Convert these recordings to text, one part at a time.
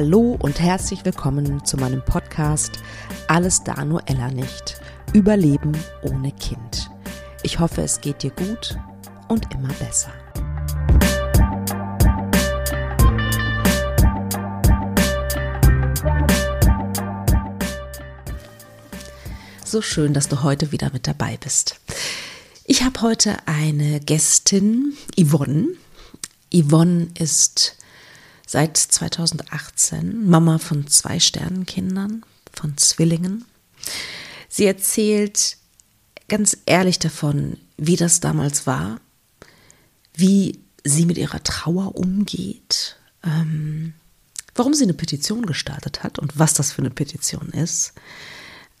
Hallo und herzlich willkommen zu meinem Podcast Alles da nur Ella nicht. Überleben ohne Kind. Ich hoffe, es geht dir gut und immer besser. So schön, dass du heute wieder mit dabei bist. Ich habe heute eine Gästin, Yvonne. Yvonne ist seit 2018 Mama von zwei Sternenkindern, von Zwillingen. Sie erzählt ganz ehrlich davon, wie das damals war, wie sie mit ihrer Trauer umgeht, ähm, warum sie eine Petition gestartet hat und was das für eine Petition ist.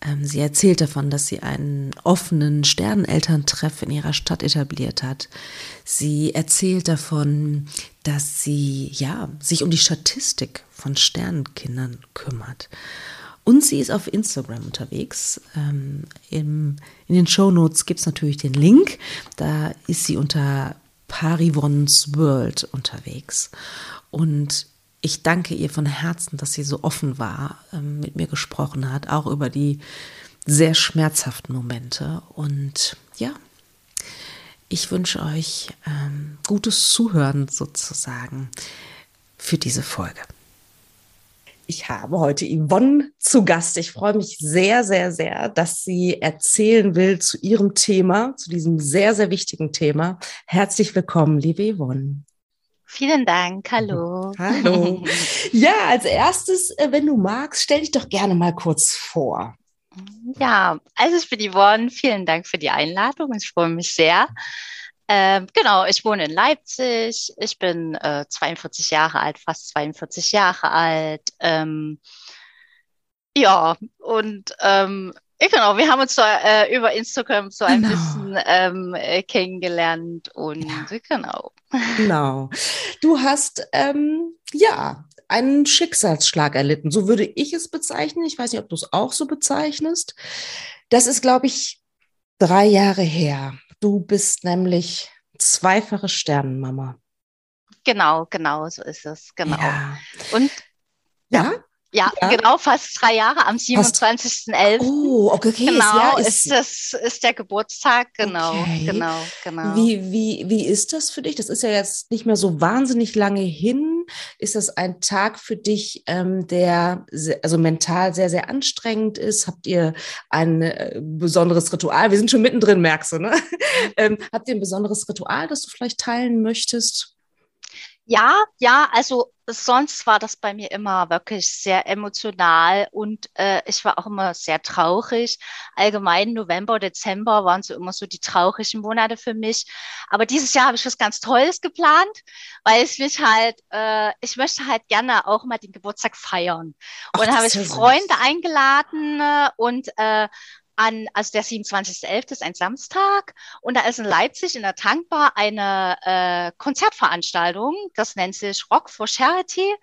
Ähm, sie erzählt davon, dass sie einen offenen Sternenelterntreff in ihrer Stadt etabliert hat. Sie erzählt davon, dass sie ja sich um die Statistik von Sternenkindern kümmert. Und sie ist auf Instagram unterwegs. Ähm, im, in den Show Notes gibt es natürlich den Link. Da ist sie unter Parivons World unterwegs. Und ich danke ihr von Herzen, dass sie so offen war, ähm, mit mir gesprochen hat, auch über die sehr schmerzhaften Momente. Und ja, ich wünsche euch ähm, gutes Zuhören sozusagen für diese Folge. Ich habe heute Yvonne zu Gast. Ich freue mich sehr, sehr, sehr, dass sie erzählen will zu ihrem Thema, zu diesem sehr, sehr wichtigen Thema. Herzlich willkommen, liebe Yvonne. Vielen Dank. Hallo. Hallo. Ja, als erstes, äh, wenn du magst, stell dich doch gerne mal kurz vor. Ja, also ich bin Yvonne. Vielen Dank für die Einladung. Ich freue mich sehr. Ähm, genau, ich wohne in Leipzig. Ich bin äh, 42 Jahre alt, fast 42 Jahre alt. Ähm, ja, und ähm, Genau, wir haben uns so, äh, über Instagram so ein genau. bisschen ähm, äh, kennengelernt und ja. genau. Genau. Du hast ähm, ja einen Schicksalsschlag erlitten, so würde ich es bezeichnen. Ich weiß nicht, ob du es auch so bezeichnest. Das ist, glaube ich, drei Jahre her. Du bist nämlich zweifache Sternenmama. Genau, genau, so ist es, genau. Ja. Und ja, ja, ja, genau, fast drei Jahre am 27.11. Oh, okay, okay. Genau, ja, ist, ist, das ist der Geburtstag, genau, okay. genau, genau. Wie, wie, wie ist das für dich? Das ist ja jetzt nicht mehr so wahnsinnig lange hin. Ist das ein Tag für dich, ähm, der sehr, also mental sehr, sehr anstrengend ist? Habt ihr ein äh, besonderes Ritual? Wir sind schon mittendrin, merkst du, ne? ähm, habt ihr ein besonderes Ritual, das du vielleicht teilen möchtest? Ja, ja, also sonst war das bei mir immer wirklich sehr emotional und äh, ich war auch immer sehr traurig. Allgemein November, Dezember waren so immer so die traurigen Monate für mich. Aber dieses Jahr habe ich was ganz Tolles geplant, weil ich mich halt, äh, ich möchte halt gerne auch mal den Geburtstag feiern. Und dann habe ich Freunde eingeladen äh, und äh, an, also der 27.11. ist ein Samstag und da ist in Leipzig in der Tankbar eine äh, Konzertveranstaltung, das nennt sich Rock for Charity.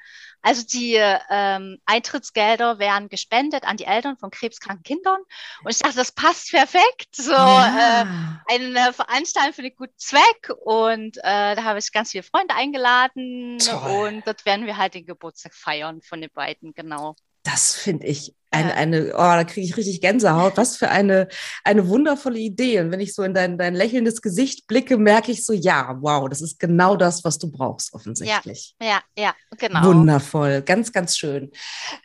Also die ähm, Eintrittsgelder werden gespendet an die Eltern von krebskranken Kindern. Und ich dachte, das passt perfekt. So ja. äh, eine Veranstaltung für den guten Zweck. Und äh, da habe ich ganz viele Freunde eingeladen. Toll. Und dort werden wir halt den Geburtstag feiern von den beiden, genau. Das finde ich eine, eine, oh, da kriege ich richtig Gänsehaut. Was für eine, eine wundervolle Idee. Und wenn ich so in dein, dein lächelndes Gesicht blicke, merke ich so, ja, wow, das ist genau das, was du brauchst, offensichtlich. Ja, ja, ja genau. Wundervoll, ganz, ganz schön.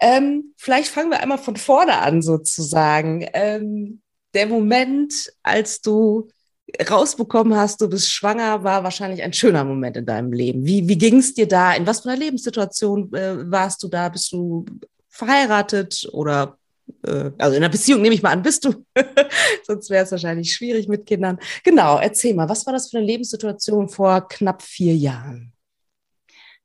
Ähm, vielleicht fangen wir einmal von vorne an, sozusagen. Ähm, der Moment, als du rausbekommen hast, du bist schwanger, war wahrscheinlich ein schöner Moment in deinem Leben. Wie, wie ging es dir da? In was für einer Lebenssituation äh, warst du da? Bist du verheiratet oder äh, also in einer Beziehung nehme ich mal an, bist du. Sonst wäre es wahrscheinlich schwierig mit Kindern. Genau, erzähl mal, was war das für eine Lebenssituation vor knapp vier Jahren?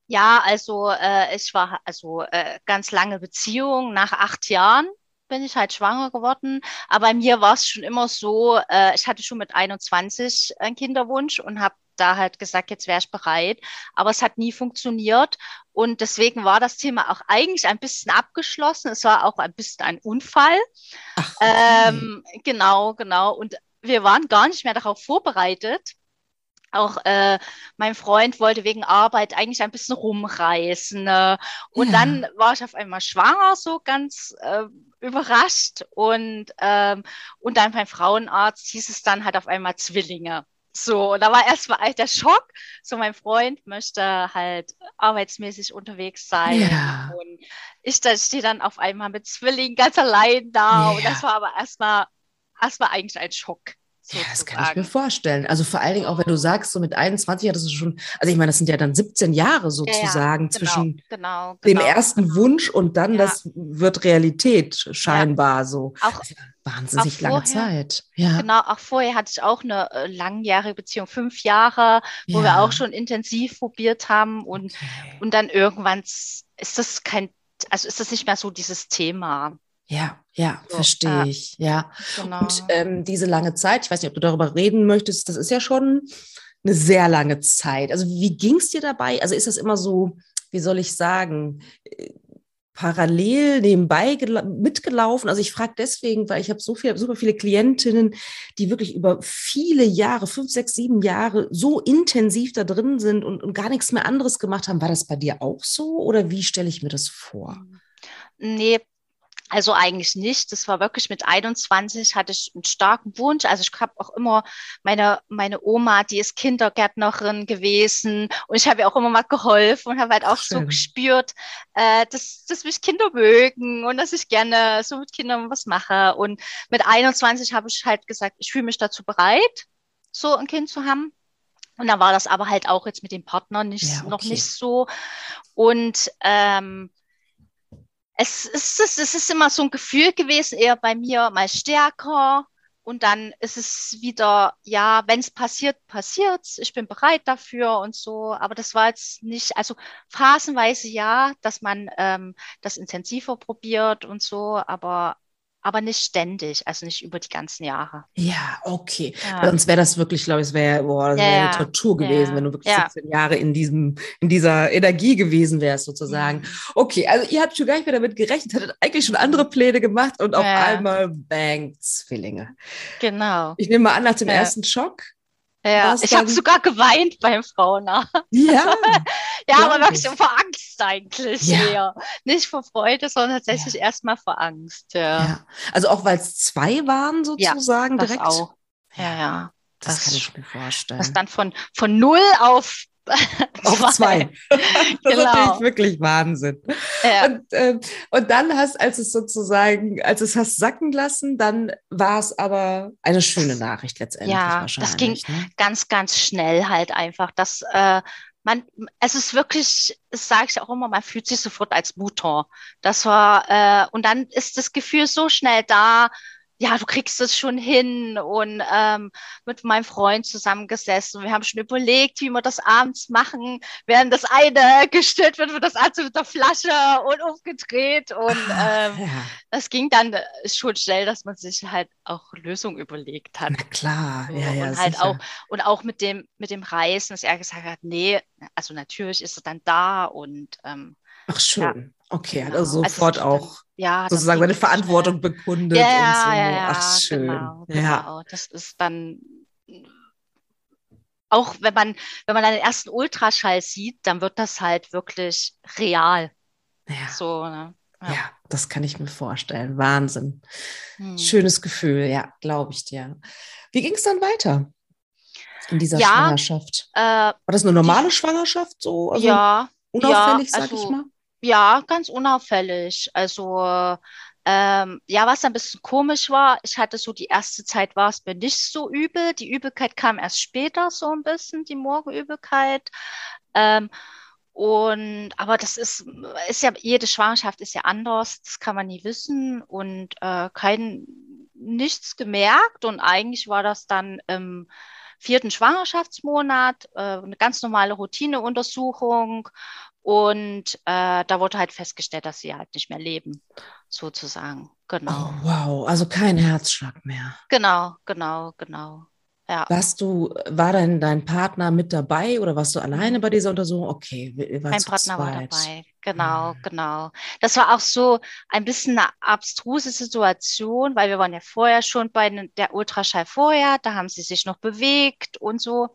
Ja, also äh, ich war also äh, ganz lange Beziehung. Nach acht Jahren bin ich halt schwanger geworden. Aber bei mir war es schon immer so, äh, ich hatte schon mit 21 einen Kinderwunsch und habe da halt gesagt, jetzt wäre ich bereit. Aber es hat nie funktioniert. Und deswegen war das Thema auch eigentlich ein bisschen abgeschlossen. Es war auch ein bisschen ein Unfall. Ach, ähm, genau, genau. Und wir waren gar nicht mehr darauf vorbereitet. auch äh, mein Freund wollte wegen Arbeit eigentlich ein bisschen rumreisen. Ne? Und ja. dann war ich auf einmal schwanger, so ganz äh, überrascht. Und, ähm, und dann beim Frauenarzt hieß es dann halt auf einmal Zwillinge. So, und da war erstmal der Schock. So, mein Freund möchte halt arbeitsmäßig unterwegs sein. Ja. Und ich da stehe dann auf einmal mit Zwillingen ganz allein da. Ja. Und das war aber erstmal, erstmal eigentlich ein Schock. Ja, das kann ich mir vorstellen. Also vor allen Dingen auch, wenn du sagst, so mit 21 hattest du schon, also ich meine, das sind ja dann 17 Jahre sozusagen ja, ja, genau, zwischen genau, genau, dem ersten Wunsch und dann, das wird Realität scheinbar so. Auch, wahnsinnig auch lange vorher, Zeit. Ja. Genau, auch vorher hatte ich auch eine äh, langjährige Beziehung, fünf Jahre, wo wir auch schon intensiv probiert haben und, okay. und dann irgendwann ist das kein, also ist das nicht mehr so dieses Thema. Ja, ja, so, verstehe äh, ich. Ja. Genau. Und ähm, diese lange Zeit, ich weiß nicht, ob du darüber reden möchtest, das ist ja schon eine sehr lange Zeit. Also wie ging es dir dabei? Also ist das immer so, wie soll ich sagen, äh, parallel nebenbei mitgelaufen? Also ich frage deswegen, weil ich habe so viel, super viele Klientinnen, die wirklich über viele Jahre, fünf, sechs, sieben Jahre so intensiv da drin sind und, und gar nichts mehr anderes gemacht haben. War das bei dir auch so oder wie stelle ich mir das vor? Nee, also eigentlich nicht. Das war wirklich mit 21 hatte ich einen starken Wunsch. Also ich habe auch immer meine, meine Oma, die ist Kindergärtnerin gewesen und ich habe ihr auch immer mal geholfen und habe halt auch Schön. so gespürt, äh, dass, dass mich Kinder mögen und dass ich gerne so mit Kindern was mache. Und mit 21 habe ich halt gesagt, ich fühle mich dazu bereit, so ein Kind zu haben. Und dann war das aber halt auch jetzt mit dem Partner nicht, ja, okay. noch nicht so. Und ähm, es ist, es ist immer so ein Gefühl gewesen, eher bei mir mal stärker. Und dann ist es wieder, ja, wenn es passiert, passiert's. Ich bin bereit dafür und so. Aber das war jetzt nicht, also phasenweise ja, dass man ähm, das intensiver probiert und so. Aber aber nicht ständig, also nicht über die ganzen Jahre. Ja, okay. Ja. Sonst wäre das wirklich, glaube ich, es wäre boah, wär ja, eine Tortur gewesen, ja. wenn du wirklich ja. 17 Jahre in diesem, in dieser Energie gewesen wärst, sozusagen. Mhm. Okay, also ihr habt schon gar nicht mehr damit gerechnet, hattet eigentlich schon andere Pläne gemacht und auf einmal bang, Zwillinge. Genau. Ich nehme mal an, nach dem ersten Schock ja, ich habe sogar geweint beim Frauenarzt. Ja. ja, aber wirklich ich. vor Angst eigentlich ja. eher. Nicht vor Freude, sondern tatsächlich ja. erstmal vor Angst. Ja. ja. Also auch weil es zwei waren sozusagen ja, direkt. Auch. Ja, ja. Das, das, kann ich mir vorstellen. Das dann von, von null auf auf zwei. das genau. ist natürlich wirklich Wahnsinn. Ja. Und, äh, und dann hast, als es sozusagen, als es hast sacken lassen, dann war es aber eine schöne Nachricht letztendlich. Ja, das ging ne? ganz, ganz schnell halt einfach. dass äh, man, es ist wirklich, das sage ich auch immer, man fühlt sich sofort als Mutter. Das war, äh, und dann ist das Gefühl so schnell da, ja, du kriegst es schon hin und ähm, mit meinem Freund zusammengesessen. Wir haben schon überlegt, wie wir das abends machen, während das eine gestillt wird, wird das andere mit der Flasche und umgedreht und ähm, ja. das ging dann äh, schon schnell, dass man sich halt auch Lösungen überlegt hat. Na klar, ja, ja. Und halt auch und auch mit dem mit dem Reisen, dass er gesagt hat, nee, also natürlich ist er dann da und ähm, Ach schön. Ja. Okay, genau. also sofort also, auch ja, sozusagen seine Verantwortung schnell. bekundet ja, und so. Ja, Ach schön. Genau, genau. Ja. Das ist dann auch wenn man, wenn man den ersten Ultraschall sieht, dann wird das halt wirklich real. Ja. So, ne? ja. ja. das kann ich mir vorstellen. Wahnsinn. Hm. Schönes Gefühl, ja, glaube ich dir. Wie ging es dann weiter in dieser ja, Schwangerschaft? Äh, War das eine normale die, Schwangerschaft so? Also ja. Unauffällig, ja, also, sag ich mal? Ja, ganz unauffällig. Also ähm, ja, was ein bisschen komisch war, ich hatte so die erste Zeit war es mir nicht so übel. Die Übelkeit kam erst später so ein bisschen, die Morgenübelkeit. Ähm, und aber das ist, ist ja, jede Schwangerschaft ist ja anders, das kann man nie wissen und äh, kein nichts gemerkt. Und eigentlich war das dann im vierten Schwangerschaftsmonat, äh, eine ganz normale Routineuntersuchung. Und äh, da wurde halt festgestellt, dass sie halt nicht mehr leben, sozusagen. Genau. Oh, wow, also kein Herzschlag mehr. Genau, genau, genau. Ja. Warst du, war denn dein Partner mit dabei oder warst du alleine bei dieser Untersuchung? Okay, mein Partner war dabei. Genau, mhm. genau. Das war auch so ein bisschen eine abstruse Situation, weil wir waren ja vorher schon bei der Ultraschall vorher, da haben sie sich noch bewegt und so.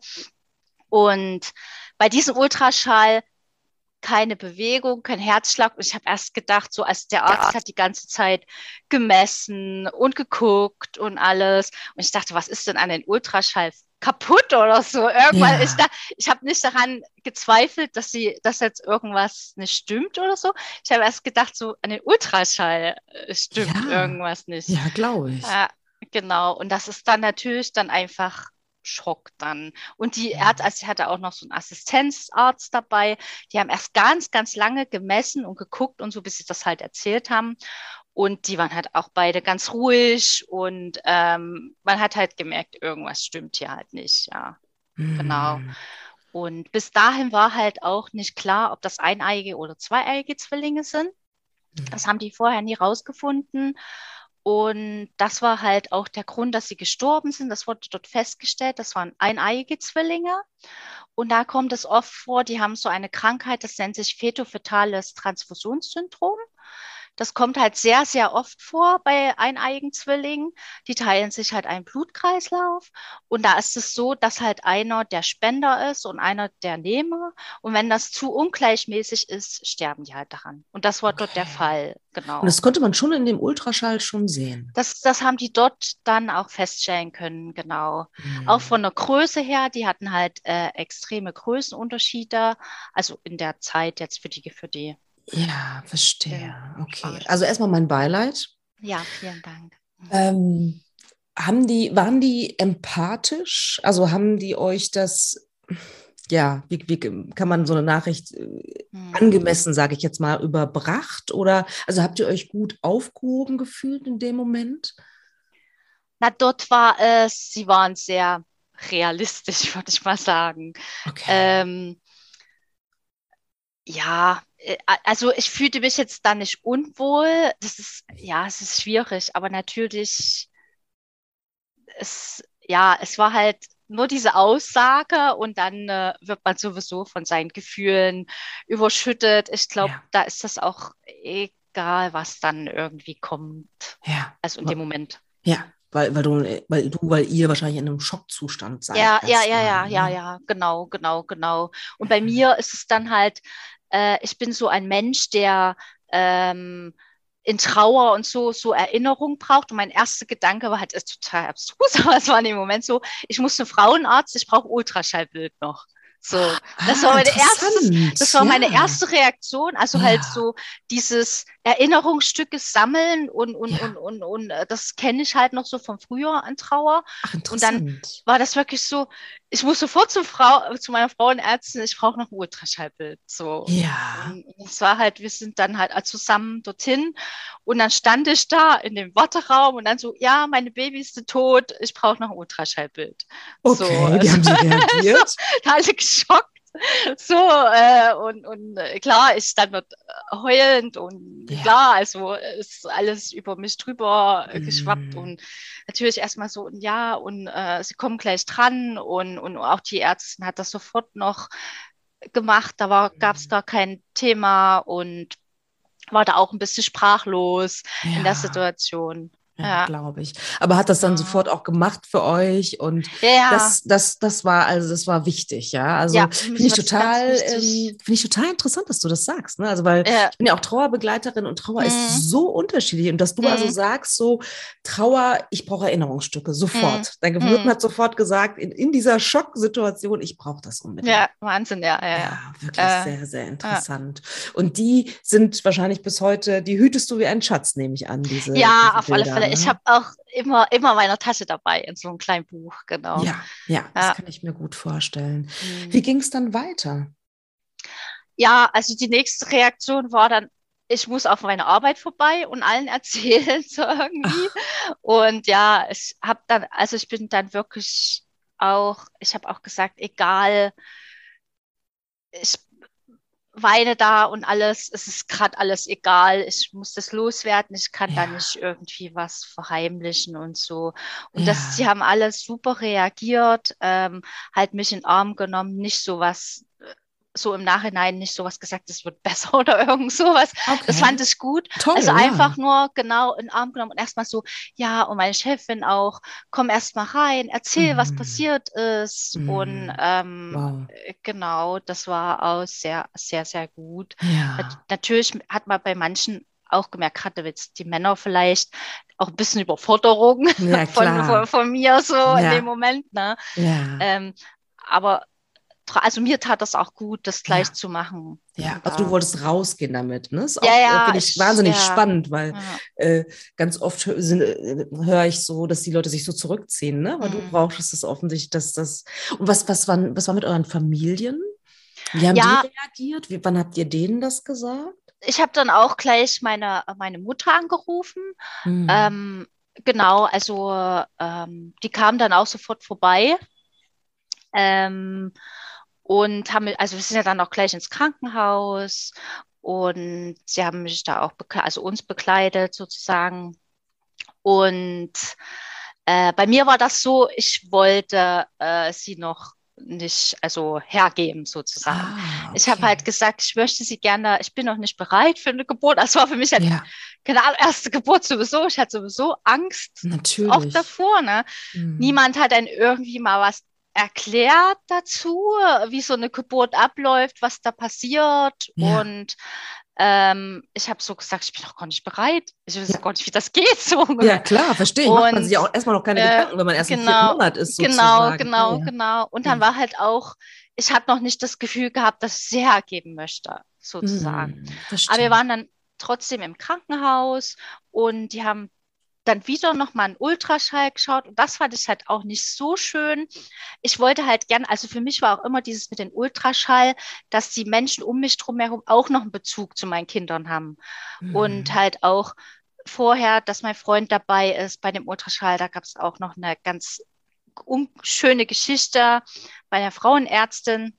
Und bei diesem Ultraschall keine Bewegung, kein Herzschlag. Und ich habe erst gedacht, so als der Arzt hat die ganze Zeit gemessen und geguckt und alles. Und ich dachte, was ist denn an den Ultraschall kaputt oder so? Irgendwann, ja. ich, da, ich habe nicht daran gezweifelt, dass sie, dass jetzt irgendwas nicht stimmt oder so. Ich habe erst gedacht, so an den Ultraschall äh, stimmt ja. irgendwas nicht. Ja, glaube ich. Ja, genau. Und das ist dann natürlich dann einfach Schock dann. Und die Ärzte, also sie hatte auch noch so einen Assistenzarzt dabei, die haben erst ganz, ganz lange gemessen und geguckt und so, bis sie das halt erzählt haben. Und die waren halt auch beide ganz ruhig und ähm, man hat halt gemerkt, irgendwas stimmt hier halt nicht, ja. Mhm. Genau. Und bis dahin war halt auch nicht klar, ob das eineiige oder zweieiige Zwillinge sind. Mhm. Das haben die vorher nie rausgefunden. Und das war halt auch der Grund, dass sie gestorben sind. Das wurde dort festgestellt. Das waren eineiige Zwillinge. Und da kommt es oft vor, die haben so eine Krankheit, das nennt sich fetofetales Transfusionssyndrom. Das kommt halt sehr, sehr oft vor bei eineigen Zwillingen. Die teilen sich halt einen Blutkreislauf. Und da ist es so, dass halt einer der Spender ist und einer der Nehmer. Und wenn das zu ungleichmäßig ist, sterben die halt daran. Und das war okay. dort der Fall. Genau. Und das konnte man schon in dem Ultraschall schon sehen. Das, das haben die dort dann auch feststellen können, genau. Mhm. Auch von der Größe her, die hatten halt äh, extreme Größenunterschiede, also in der Zeit jetzt für die, für die ja, verstehe. Okay. Also erstmal mein Beileid. Ja, vielen Dank. Mhm. Ähm, haben die, waren die empathisch? Also haben die euch das, ja, wie, wie kann man so eine Nachricht äh, hm. angemessen, sage ich jetzt mal, überbracht? Oder also habt ihr euch gut aufgehoben gefühlt in dem Moment? Na, dort war es, sie waren sehr realistisch, würde ich mal sagen. Okay. Ähm, ja, also ich fühlte mich jetzt da nicht unwohl. Das ist, ja, es ist schwierig, aber natürlich, es, ja, es war halt nur diese Aussage und dann äh, wird man sowieso von seinen Gefühlen überschüttet. Ich glaube, ja. da ist das auch egal, was dann irgendwie kommt. Ja. Also in dem Moment. Ja, weil, weil, du, weil du, weil ihr wahrscheinlich in einem Schockzustand seid. Ja, ja, ja, ja, ja, ne? ja, genau, genau, genau. Und bei mir ist es dann halt, äh, ich bin so ein Mensch, der ähm, in Trauer und so, so Erinnerung braucht. Und mein erster Gedanke war halt, ist total abstrus, aber es war in dem Moment so, ich muss zum Frauenarzt, ich brauche Ultraschallbild noch. So, das ah, war meine erste, das war ja. meine erste Reaktion. Also ja. halt so dieses Erinnerungsstücke sammeln und, und, ja. und, und, und, äh, das kenne ich halt noch so von früher an Trauer. Ach, und dann war das wirklich so, ich muss sofort zur Frau, zu meiner Frauenärztin, ich brauche noch ein Ultraschallbild. So. Ja. es war halt, wir sind dann halt zusammen dorthin und dann stand ich da in dem Warteraum und dann so, ja, meine Baby ist tot, ich brauche noch ein Ultraschallbild. Okay, so, wie haben sie reagiert? alle geschockt. So, äh, und, und äh, klar, ich dann wird äh, heulend und ja. klar, also ist alles über mich drüber mm. geschwappt und natürlich erstmal so, ja, und äh, sie kommen gleich dran und, und auch die Ärztin hat das sofort noch gemacht, da gab es mm. da kein Thema und war da auch ein bisschen sprachlos ja. in der Situation. Ja, glaube ich. Aber hat das dann ja. sofort auch gemacht für euch und ja. das, das, das war also das war wichtig, ja. Also ja, finde ich total, ähm, finde ich total interessant, dass du das sagst. Ne? Also weil ich bin ja auch Trauerbegleiterin und Trauer mhm. ist so unterschiedlich und dass du also mhm. also sagst so Trauer, ich brauche Erinnerungsstücke sofort. Mhm. Dein Gehirn mhm. hat sofort gesagt in, in dieser Schocksituation, ich brauche das unbedingt. Ja, Wahnsinn, ja, ja, ja. wirklich äh, sehr, sehr interessant. Und die sind wahrscheinlich bis heute, die hütest du wie ein Schatz, nehme ich an. Diese, ja, diese auf alle Fälle ich habe auch immer, immer meine Tasche dabei in so einem kleinen Buch, genau. Ja, ja, das ja. kann ich mir gut vorstellen. Mhm. Wie ging es dann weiter? Ja, also die nächste Reaktion war dann, ich muss auf meine Arbeit vorbei und allen erzählen so irgendwie. Ach. Und ja, ich habe dann, also ich bin dann wirklich auch, ich habe auch gesagt, egal, ich weine da und alles, es ist gerade alles egal, ich muss das loswerden, ich kann ja. da nicht irgendwie was verheimlichen und so. Und ja. das, sie haben alles super reagiert, ähm, halt mich in den Arm genommen, nicht so was äh, so im Nachhinein nicht sowas gesagt, es wird besser oder irgend sowas. Okay. Das fand ich gut. Toll, also einfach ja. nur genau in den Arm genommen und erstmal so, ja, und meine Chefin auch, komm erstmal rein, erzähl, mm. was passiert ist. Mm. Und ähm, wow. genau, das war auch sehr, sehr, sehr gut. Ja. Natürlich hat man bei manchen auch gemerkt, gerade jetzt die Männer vielleicht auch ein bisschen Überforderung ja, von, von, von, mir so in dem Moment. Ne? Ähm, aber also mir tat das auch gut, das gleich ja. zu machen. Ja, also du wolltest rausgehen damit, ne? Ist auch, ja, ja, finde ich, wahnsinnig ja. spannend, weil ja. äh, ganz oft äh, höre ich so, dass die Leute sich so zurückziehen, ne? Weil mhm. du brauchst es offensichtlich, dass das. Und was, was, war, was war mit euren Familien? Wie haben ja. die reagiert? Wie, wann habt ihr denen das gesagt? Ich habe dann auch gleich meine, meine Mutter angerufen. Mhm. Ähm, genau, also ähm, die kam dann auch sofort vorbei. Ähm, und haben, also wir sind ja dann auch gleich ins Krankenhaus und sie haben mich da auch, also uns bekleidet sozusagen. Und äh, bei mir war das so, ich wollte äh, sie noch nicht, also hergeben sozusagen. Ah, okay. Ich habe halt gesagt, ich möchte sie gerne, ich bin noch nicht bereit für eine Geburt. Das war für mich halt ja. keine Ahnung, erste Geburt sowieso. Ich hatte sowieso Angst Natürlich. auch davor. Ne? Mhm. Niemand hat dann irgendwie mal was erklärt dazu, wie so eine Geburt abläuft, was da passiert. Ja. Und ähm, ich habe so gesagt, ich bin noch gar nicht bereit. Ich weiß ja. gar nicht, wie das geht. So. Ja, klar, verstehe ich. Macht man sich ja auch erstmal noch keine äh, Gedanken, wenn man erst genau, im Monat ist. Genau, sozusagen. Genau, genau, ja. genau. Und dann war halt auch, ich habe noch nicht das Gefühl gehabt, dass ich sie hergeben möchte, sozusagen. Mhm, Aber wir waren dann trotzdem im Krankenhaus und die haben dann wieder nochmal einen Ultraschall geschaut und das fand ich halt auch nicht so schön. Ich wollte halt gern, also für mich war auch immer dieses mit dem Ultraschall, dass die Menschen um mich drumherum auch noch einen Bezug zu meinen Kindern haben mhm. und halt auch vorher, dass mein Freund dabei ist bei dem Ultraschall, da gab es auch noch eine ganz schöne Geschichte bei der Frauenärztin.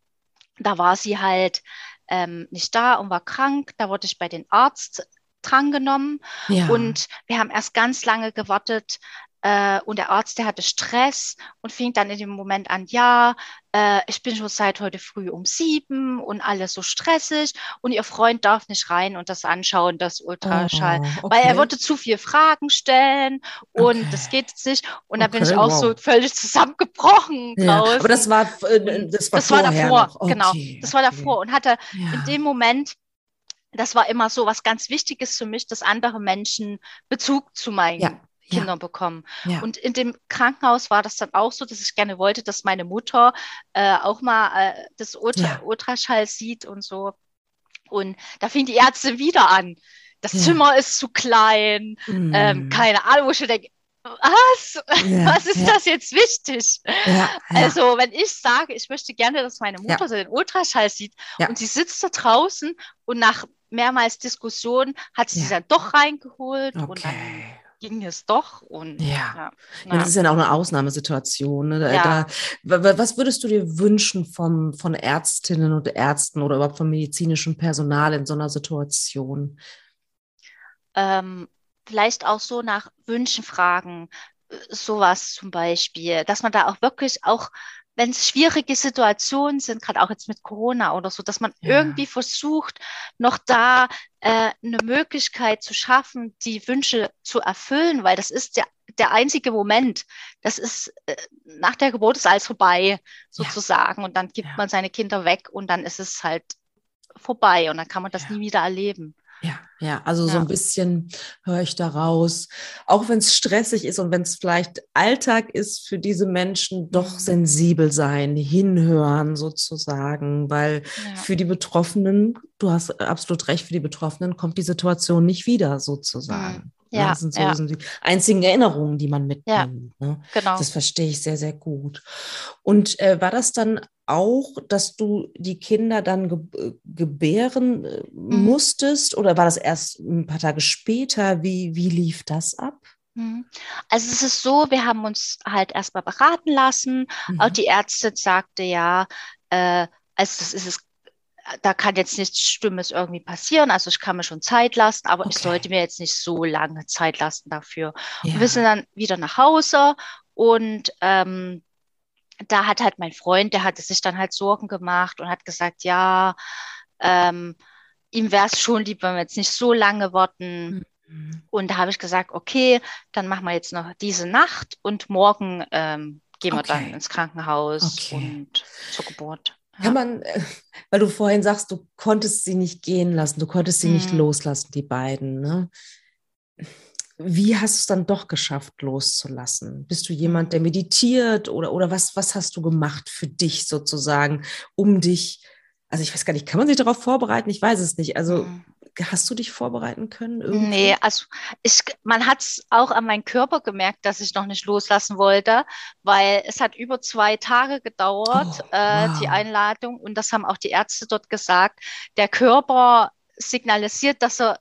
Da war sie halt ähm, nicht da und war krank. Da wurde ich bei den Arzt drangenommen. Ja. Und wir haben erst ganz lange gewartet. Äh, und der Arzt, der hatte Stress und fing dann in dem Moment an, ja, äh, ich bin schon seit heute früh um sieben und alles so stressig und ihr Freund darf nicht rein und das anschauen, das Ultraschall, oh, okay. weil er würde zu viele Fragen stellen und okay. das geht jetzt nicht. Und da okay, bin ich auch wow. so völlig zusammengebrochen. Ja, aber das war, äh, das war, das war davor, genau. Das war davor und hatte in dem Moment das war immer so was ganz Wichtiges für mich, dass andere Menschen Bezug zu meinen ja. Kindern ja. bekommen. Ja. Und in dem Krankenhaus war das dann auch so, dass ich gerne wollte, dass meine Mutter äh, auch mal äh, das Ultra ja. Ultraschall sieht und so. Und da fing die Ärzte wieder an. Das Zimmer ist zu klein, mm. ähm, keine Ahnung, wo ich denke, was? Was ist das jetzt wichtig? Also, wenn ich sage, ich möchte gerne, dass meine Mutter so den Ultraschall sieht und sie sitzt da draußen und nach mehrmals Diskussionen hat sie ja. dann doch reingeholt okay. und dann ging es doch. Und ja, ja, das ist ja auch eine Ausnahmesituation. Ne? Ja. Da, was würdest du dir wünschen vom, von Ärztinnen und Ärzten oder überhaupt vom medizinischen Personal in so einer Situation? Ähm, vielleicht auch so nach Wünschen fragen, äh, sowas zum Beispiel, dass man da auch wirklich auch wenn es schwierige Situationen sind, gerade auch jetzt mit Corona oder so, dass man ja. irgendwie versucht, noch da äh, eine Möglichkeit zu schaffen, die Wünsche zu erfüllen, weil das ist der, der einzige Moment. Das ist äh, nach der Geburt ist alles vorbei, sozusagen. Ja. Und dann gibt ja. man seine Kinder weg und dann ist es halt vorbei und dann kann man das nie wieder erleben. Ja, ja, also ja. so ein bisschen höre ich daraus, auch wenn es stressig ist und wenn es vielleicht Alltag ist für diese Menschen, doch mhm. sensibel sein, hinhören sozusagen, weil ja. für die Betroffenen, du hast absolut recht, für die Betroffenen kommt die Situation nicht wieder sozusagen. Mhm. Ja, das sind so ja. die einzigen Erinnerungen, die man mitnimmt. Ja, ne? genau. Das verstehe ich sehr, sehr gut. Und äh, war das dann auch, dass du die Kinder dann ge äh, gebären äh, mhm. musstest oder war das erst ein paar Tage später? Wie, wie lief das ab? Mhm. Also es ist so, wir haben uns halt erstmal beraten lassen. Mhm. Auch die Ärztin sagte ja, äh, also das ist es da kann jetzt nichts Stimmes irgendwie passieren. Also ich kann mir schon Zeit lassen, aber okay. ich sollte mir jetzt nicht so lange Zeit lassen dafür. Ja. Wir sind dann wieder nach Hause und ähm, da hat halt mein Freund, der hatte sich dann halt Sorgen gemacht und hat gesagt, ja, ähm, ihm wäre es schon lieb, wenn wir jetzt nicht so lange warten. Mhm. Und da habe ich gesagt, okay, dann machen wir jetzt noch diese Nacht und morgen ähm, gehen wir okay. dann ins Krankenhaus okay. und zur Geburt. Ja. Kann man, äh, weil du vorhin sagst, du konntest sie nicht gehen lassen, du konntest sie mhm. nicht loslassen, die beiden. Ne? Wie hast du es dann doch geschafft, loszulassen? Bist du jemand, der meditiert oder, oder was, was hast du gemacht für dich sozusagen, um dich, also ich weiß gar nicht, kann man sich darauf vorbereiten? Ich weiß es nicht. Also mhm. hast du dich vorbereiten können? Irgendwie? Nee, also ich, man hat es auch an meinem Körper gemerkt, dass ich noch nicht loslassen wollte, weil es hat über zwei Tage gedauert, oh, äh, wow. die Einladung. Und das haben auch die Ärzte dort gesagt. Der Körper signalisiert, dass er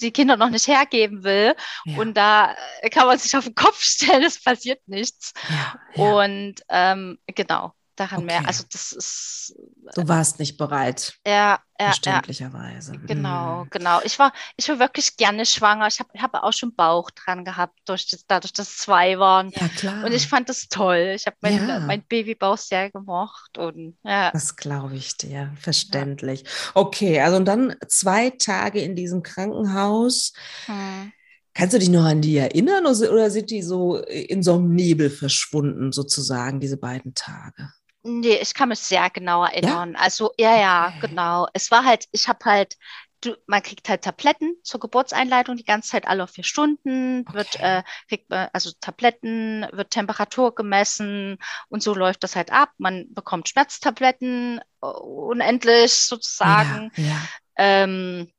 die Kinder noch nicht hergeben will. Ja. Und da kann man sich auf den Kopf stellen, es passiert nichts. Ja, ja. Und ähm, genau, daran okay. mehr. Also das ist. Du warst nicht bereit. Ja, ja verständlicherweise. Ja. Genau, hm. genau. Ich war, ich war wirklich gerne schwanger. Ich habe hab auch schon Bauch dran gehabt, durch das, dadurch, dass zwei waren. Ja, klar. Und ich fand das toll. Ich habe mein, ja. mein Babybauch sehr gemocht. Und, ja. Das glaube ich dir, verständlich. Okay, also und dann zwei Tage in diesem Krankenhaus. Hm. Kannst du dich noch an die erinnern oder sind die so in so einem Nebel verschwunden, sozusagen, diese beiden Tage? Nee, ich kann mich sehr genau erinnern. Ja? Also, ja, ja, genau. Es war halt, ich habe halt, du, man kriegt halt Tabletten zur Geburtseinleitung die ganze Zeit alle vier Stunden, okay. wird, äh, kriegt also Tabletten, wird Temperatur gemessen und so läuft das halt ab. Man bekommt Schmerztabletten uh, unendlich sozusagen. Ja, ja. Ähm,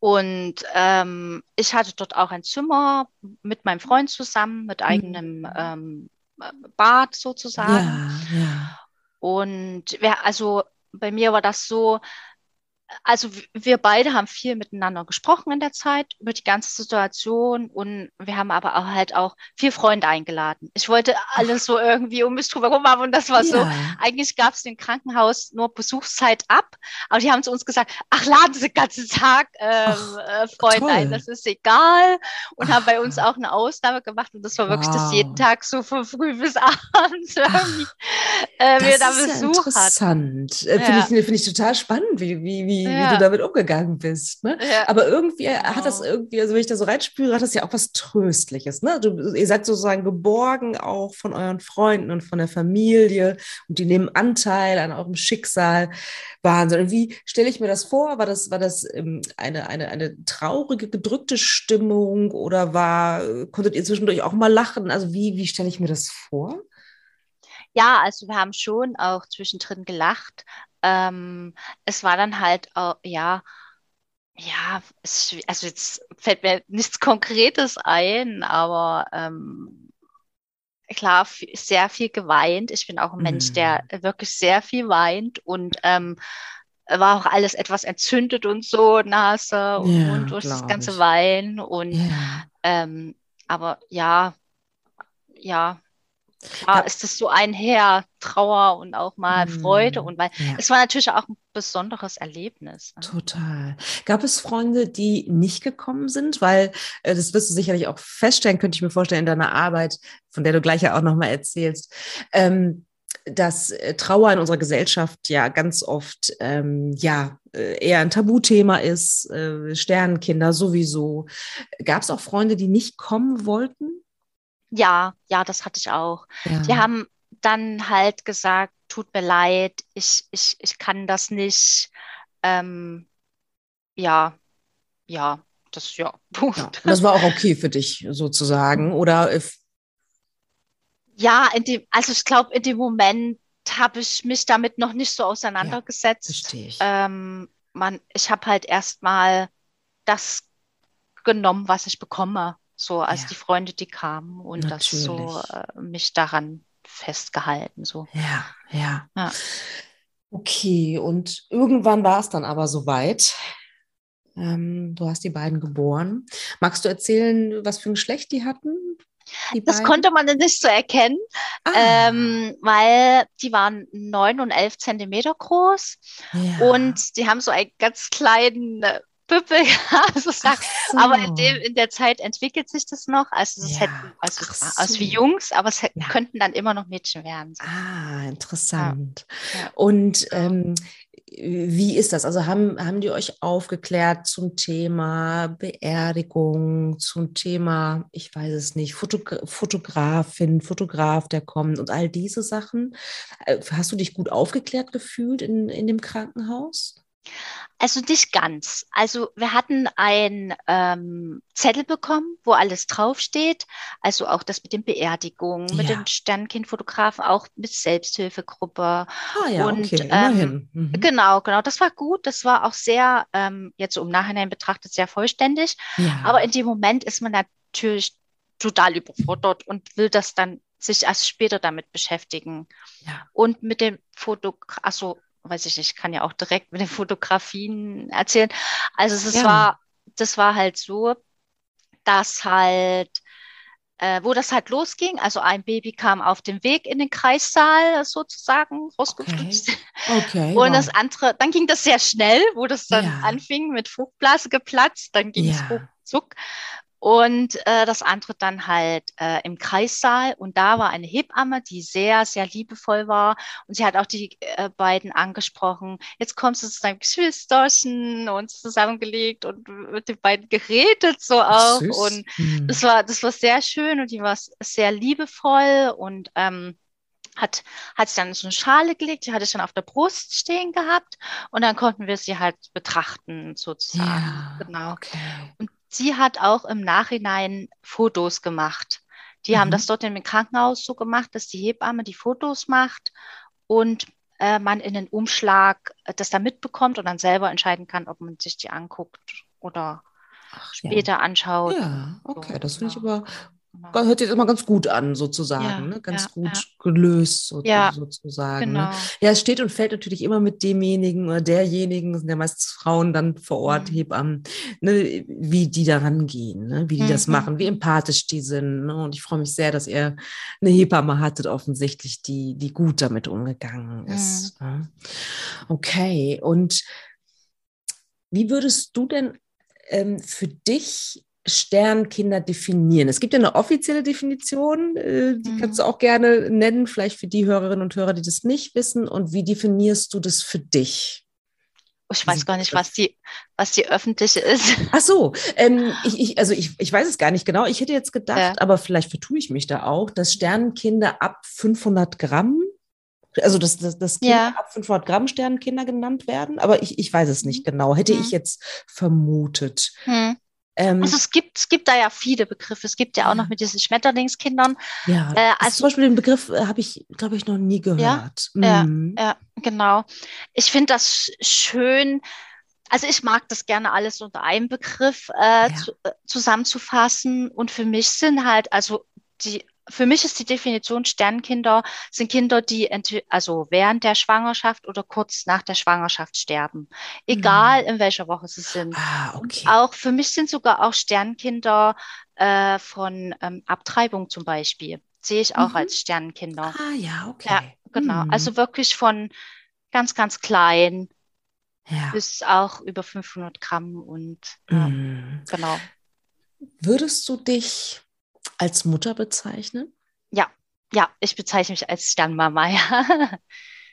und ähm, ich hatte dort auch ein Zimmer mit meinem Freund zusammen, mit mhm. eigenem ähm, Bad sozusagen. Ja, ja. Und wer, also bei mir war das so, also wir beide haben viel miteinander gesprochen in der Zeit über die ganze Situation und wir haben aber auch halt auch vier Freunde eingeladen. Ich wollte alles so irgendwie um mich drüber rum haben und das war ja. so, eigentlich gab es im Krankenhaus nur Besuchszeit ab, aber die haben zu uns gesagt, ach, laden Sie den ganzen Tag ähm, äh, Freunde toll. ein, das ist egal und ach. haben bei uns auch eine Ausnahme gemacht und das war wirklich wow. das jeden Tag so von früh bis abends irgendwie äh, wir da Besuch ja interessant. Äh, Finde ich, find ich total spannend, wie, wie, wie wie, ja. wie du damit umgegangen bist. Ne? Ja. Aber irgendwie genau. hat das irgendwie, also wenn ich da so reinspüre, hat das ja auch was Tröstliches. Ne? Du, ihr seid sozusagen geborgen auch von euren Freunden und von der Familie und die nehmen Anteil an eurem Schicksal. Wahnsinn. Und wie stelle ich mir das vor? War das, war das ähm, eine, eine, eine traurige, gedrückte Stimmung oder war, konntet ihr zwischendurch auch mal lachen? Also wie, wie stelle ich mir das vor? Ja, also wir haben schon auch zwischendrin gelacht, ähm, es war dann halt auch, ja, ja, es, also jetzt fällt mir nichts Konkretes ein, aber ähm, klar, sehr viel geweint. Ich bin auch ein Mensch, der mhm. wirklich sehr viel weint und ähm, war auch alles etwas entzündet und so, Nase und ja, Mund durch das ganze Weinen und ja. ähm, aber ja, ja, Klar ja. ist das so einher, Trauer und auch mal mhm. Freude und weil ja. es war natürlich auch ein besonderes Erlebnis. Ne? Total. Gab es Freunde, die nicht gekommen sind? Weil äh, das wirst du sicherlich auch feststellen, könnte ich mir vorstellen, in deiner Arbeit, von der du gleich ja auch nochmal erzählst. Ähm, dass äh, Trauer in unserer Gesellschaft ja ganz oft ähm, ja äh, eher ein Tabuthema ist, äh, Sternenkinder sowieso. Gab es auch Freunde, die nicht kommen wollten? Ja, ja, das hatte ich auch. Ja. Die haben dann halt gesagt, tut mir leid, ich, ich, ich kann das nicht. Ähm, ja, ja, das, ja. ja. Das war auch okay für dich sozusagen, oder? Ja, in dem, also ich glaube, in dem Moment habe ich mich damit noch nicht so auseinandergesetzt. Ja, verstehe ich. Ähm, man, ich habe halt erstmal das genommen, was ich bekomme. So als ja. die Freunde, die kamen und Natürlich. das so äh, mich daran festgehalten. So. Ja, ja, ja. Okay, und irgendwann war es dann aber soweit. Ähm, du hast die beiden geboren. Magst du erzählen, was für ein Geschlecht die hatten? Die das konnte man nicht so erkennen, ah. ähm, weil die waren neun und elf Zentimeter groß ja. und die haben so einen ganz kleinen Also sagen. So. Aber in, dem, in der Zeit entwickelt sich das noch. Also es ja. hätten also so. aus wie Jungs, aber es hätten, ja. könnten dann immer noch Mädchen werden. So. Ah, interessant. Ja. Und ähm, wie ist das? Also haben, haben die euch aufgeklärt zum Thema Beerdigung, zum Thema, ich weiß es nicht, Fotogra Fotografin, Fotograf, der kommt und all diese Sachen? Äh, hast du dich gut aufgeklärt gefühlt in, in dem Krankenhaus? Also nicht ganz. Also wir hatten ein ähm, Zettel bekommen, wo alles draufsteht. Also auch das mit den Beerdigungen, ja. mit den Sternkindfotografen, auch mit Selbsthilfegruppe. Ah ja, und, okay, immerhin. Ähm, mhm. Genau, genau. Das war gut. Das war auch sehr, ähm, jetzt im Nachhinein betrachtet, sehr vollständig. Ja. Aber in dem Moment ist man natürlich total überfordert und will das dann sich erst später damit beschäftigen. Ja. Und mit dem Fotograf, also weiß ich nicht, ich kann ja auch direkt mit den Fotografien erzählen. Also es ja. war, das war halt so, dass halt, äh, wo das halt losging, also ein Baby kam auf dem Weg in den Kreissaal sozusagen rausgeflüchtet. Okay. okay. Und wow. das andere, dann ging das sehr schnell, wo das dann ja. anfing mit Fruchtblase geplatzt, dann ging es ja. ruckzuck. Und äh, das andere dann halt äh, im Kreissaal. Und da war eine Hebamme, die sehr, sehr liebevoll war. Und sie hat auch die äh, beiden angesprochen. Jetzt kommst du zu deinem Geschwisterchen und zusammengelegt und mit den beiden geredet so auch. Süß. Und hm. das war, das war sehr schön und die war sehr liebevoll und ähm, hat, hat sich dann so eine Schale gelegt, die hatte ich dann auf der Brust stehen gehabt und dann konnten wir sie halt betrachten sozusagen. Ja, genau. Okay. Und sie hat auch im Nachhinein Fotos gemacht. Die mhm. haben das dort im Krankenhaus so gemacht, dass die Hebamme die Fotos macht und äh, man in den Umschlag äh, das da mitbekommt und dann selber entscheiden kann, ob man sich die anguckt oder Ach, später ja. anschaut. Ja, okay, so, das finde ich genau. aber. Hört sich immer ganz gut an, sozusagen, ja, ne? ganz ja, gut ja. gelöst, so, sozusagen. Ne? Genau. Ne? Ja, es steht und fällt natürlich immer mit demjenigen oder derjenigen, das sind ja meistens Frauen dann vor Ort, mhm. Hebammen, ne? wie die da rangehen, ne? wie die mhm. das machen, wie empathisch die sind. Ne? Und ich freue mich sehr, dass ihr eine Hebamme hattet, offensichtlich, die, die gut damit umgegangen ist. Mhm. Ne? Okay, und wie würdest du denn ähm, für dich Sternkinder definieren? Es gibt ja eine offizielle Definition, äh, die mhm. kannst du auch gerne nennen, vielleicht für die Hörerinnen und Hörer, die das nicht wissen. Und wie definierst du das für dich? Ich weiß gar nicht, was die, was die öffentliche ist. Ach so, ähm, ich, ich, also ich, ich weiß es gar nicht genau. Ich hätte jetzt gedacht, ja. aber vielleicht vertue ich mich da auch, dass Sternenkinder ab 500 Gramm, also dass, dass, dass Kinder ja. ab 500 Gramm Sternenkinder genannt werden, aber ich, ich weiß es nicht mhm. genau. Hätte mhm. ich jetzt vermutet. Mhm. Ähm, also es gibt, es gibt da ja viele Begriffe. Es gibt ja auch noch mit diesen Schmetterlingskindern. Ja, äh, also, zum Beispiel den Begriff äh, habe ich, glaube ich, noch nie gehört. Ja, mhm. ja, ja, genau. Ich finde das schön. Also ich mag das gerne alles unter einem Begriff äh, ja. zu, äh, zusammenzufassen. Und für mich sind halt, also die für mich ist die Definition Sternkinder sind Kinder, die also während der Schwangerschaft oder kurz nach der Schwangerschaft sterben. Egal mhm. in welcher Woche sie sind. Ah, okay. Auch für mich sind sogar auch Sternkinder äh, von ähm, Abtreibung zum Beispiel. Sehe ich auch mhm. als Sternkinder. Ah ja, okay. Ja, genau. Mhm. Also wirklich von ganz, ganz klein ja. bis auch über 500 Gramm und ja, mhm. genau. Würdest du dich als Mutter bezeichnen? Ja, ja, ich bezeichne mich als Sternmama, ja.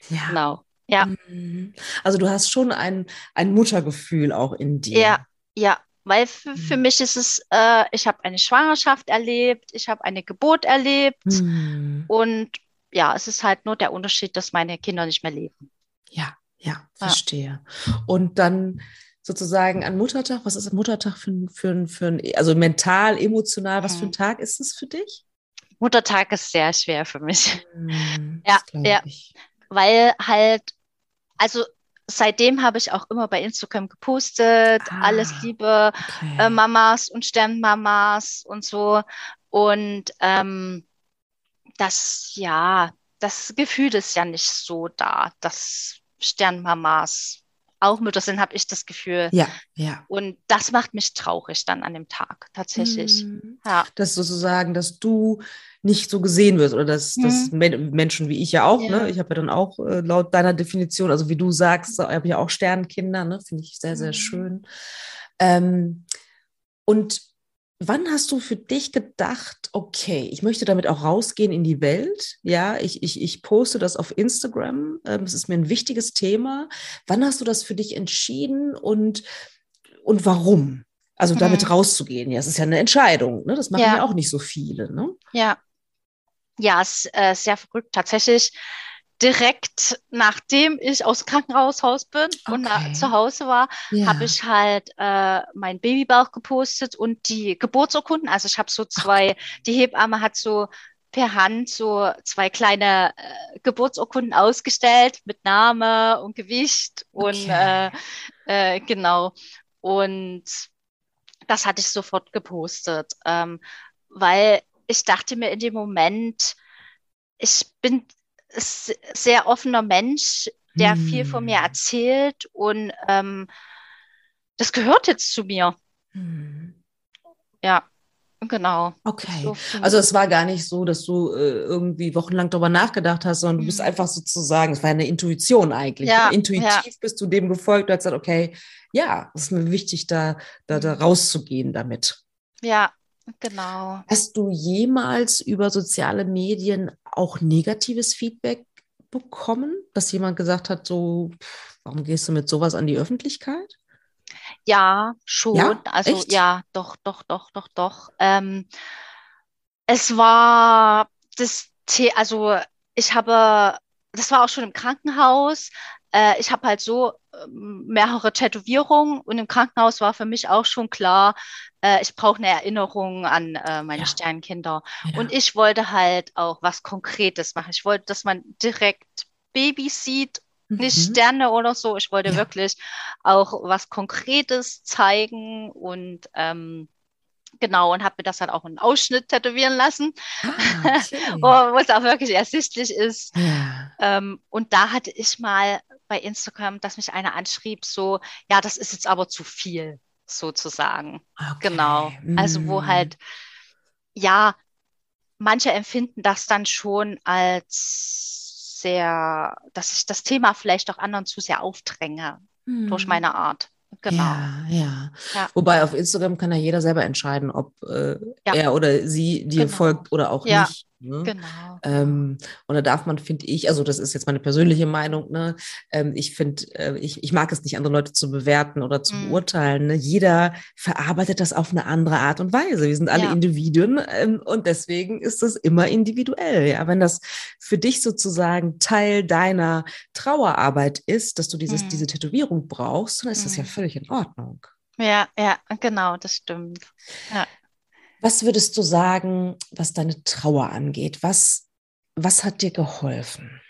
ja. Genau. Ja. Mhm. Also du hast schon ein, ein Muttergefühl auch in dir. Ja, ja. Weil für, für mhm. mich ist es, äh, ich habe eine Schwangerschaft erlebt, ich habe eine Geburt erlebt mhm. und ja, es ist halt nur der Unterschied, dass meine Kinder nicht mehr leben. Ja, ja, verstehe. Ja. Und dann sozusagen an Muttertag? Was ist Muttertag für, für, für ein, also mental, emotional, was für ein mhm. Tag ist es für dich? Muttertag ist sehr schwer für mich. Mm, ja, ja. Ich. Weil halt, also seitdem habe ich auch immer bei Instagram gepostet, ah, alles Liebe, okay. äh, Mamas und Sternmamas und so. Und ähm, das, ja, das Gefühl ist ja nicht so da, dass Sternmamas auch Mütter sind, habe ich das Gefühl. Ja, ja. Und das macht mich traurig dann an dem Tag, tatsächlich. Mhm. Ja. Das sozusagen, dass du nicht so gesehen wird oder dass, mhm. dass Menschen wie ich ja auch, ne? ja. ne? Ich habe ja dann auch äh, laut deiner Definition, also wie du sagst, ich habe ja auch Sternkinder, ne? Finde ich sehr, sehr mhm. schön. Ähm, und wann hast du für dich gedacht, okay, ich möchte damit auch rausgehen in die Welt? Ja, ich, ich, ich poste das auf Instagram. Ähm, es ist mir ein wichtiges Thema. Wann hast du das für dich entschieden und, und warum? Also damit mhm. rauszugehen, ja, es ist ja eine Entscheidung, ne? Das machen ja, ja auch nicht so viele, ne? Ja. Ja, es ist äh, sehr verrückt. Tatsächlich direkt nachdem ich aus Krankenhaushaus bin okay. und nach, zu Hause war, ja. habe ich halt äh, mein Babybauch gepostet und die Geburtsurkunden. Also ich habe so zwei, okay. die Hebamme hat so per Hand so zwei kleine äh, Geburtsurkunden ausgestellt mit Name und Gewicht und okay. äh, äh, genau. Und das hatte ich sofort gepostet, ähm, weil ich dachte mir in dem Moment, ich bin sehr offener Mensch, der hm. viel von mir erzählt und ähm, das gehört jetzt zu mir. Hm. Ja, genau. Okay. So also es war gar nicht so, dass du äh, irgendwie wochenlang darüber nachgedacht hast, sondern du bist hm. einfach sozusagen, es war eine Intuition eigentlich. Ja, Intuitiv ja. bist du dem gefolgt, du hast gesagt, okay, ja, es ist mir wichtig, da, da, da hm. rauszugehen damit. Ja, Genau. Hast du jemals über soziale Medien auch negatives Feedback bekommen, dass jemand gesagt hat, so, warum gehst du mit sowas an die Öffentlichkeit? Ja, schon. Ja? Also Echt? ja, doch, doch, doch, doch, doch. Ähm, es war das, The also ich habe, das war auch schon im Krankenhaus. Äh, ich habe halt so ähm, mehrere Tätowierungen und im Krankenhaus war für mich auch schon klar, äh, ich brauche eine Erinnerung an äh, meine ja. Sternkinder. Ja. Und ich wollte halt auch was Konkretes machen. Ich wollte, dass man direkt Babys sieht, mhm. nicht Sterne oder so. Ich wollte ja. wirklich auch was Konkretes zeigen und ähm, Genau, und habe mir das dann auch einen Ausschnitt tätowieren lassen, ah, wo es auch wirklich ersichtlich ist. Ja. Ähm, und da hatte ich mal bei Instagram, dass mich einer anschrieb, so, ja, das ist jetzt aber zu viel, sozusagen. Okay. Genau. Also wo mm. halt, ja, manche empfinden das dann schon als sehr, dass ich das Thema vielleicht auch anderen zu sehr aufdränge mm. durch meine Art. Genau. Ja, ja, ja. Wobei auf Instagram kann ja jeder selber entscheiden, ob äh, ja. er oder sie dir genau. folgt oder auch nicht. Ne? Genau. Ähm, und da darf man, finde ich, also das ist jetzt meine persönliche Meinung, ne? Ähm, ich finde, äh, ich, ich mag es nicht, andere Leute zu bewerten oder zu mm. beurteilen. Ne? Jeder verarbeitet das auf eine andere Art und Weise. Wir sind alle ja. Individuen ähm, und deswegen ist das immer individuell. Ja, wenn das für dich sozusagen Teil deiner Trauerarbeit ist, dass du dieses, mm. diese Tätowierung brauchst, dann ist mm. das ja mm. völlig in Ordnung. Ja, ja, genau, das stimmt. Ja. Was würdest du sagen, was deine Trauer angeht? Was, was hat dir geholfen?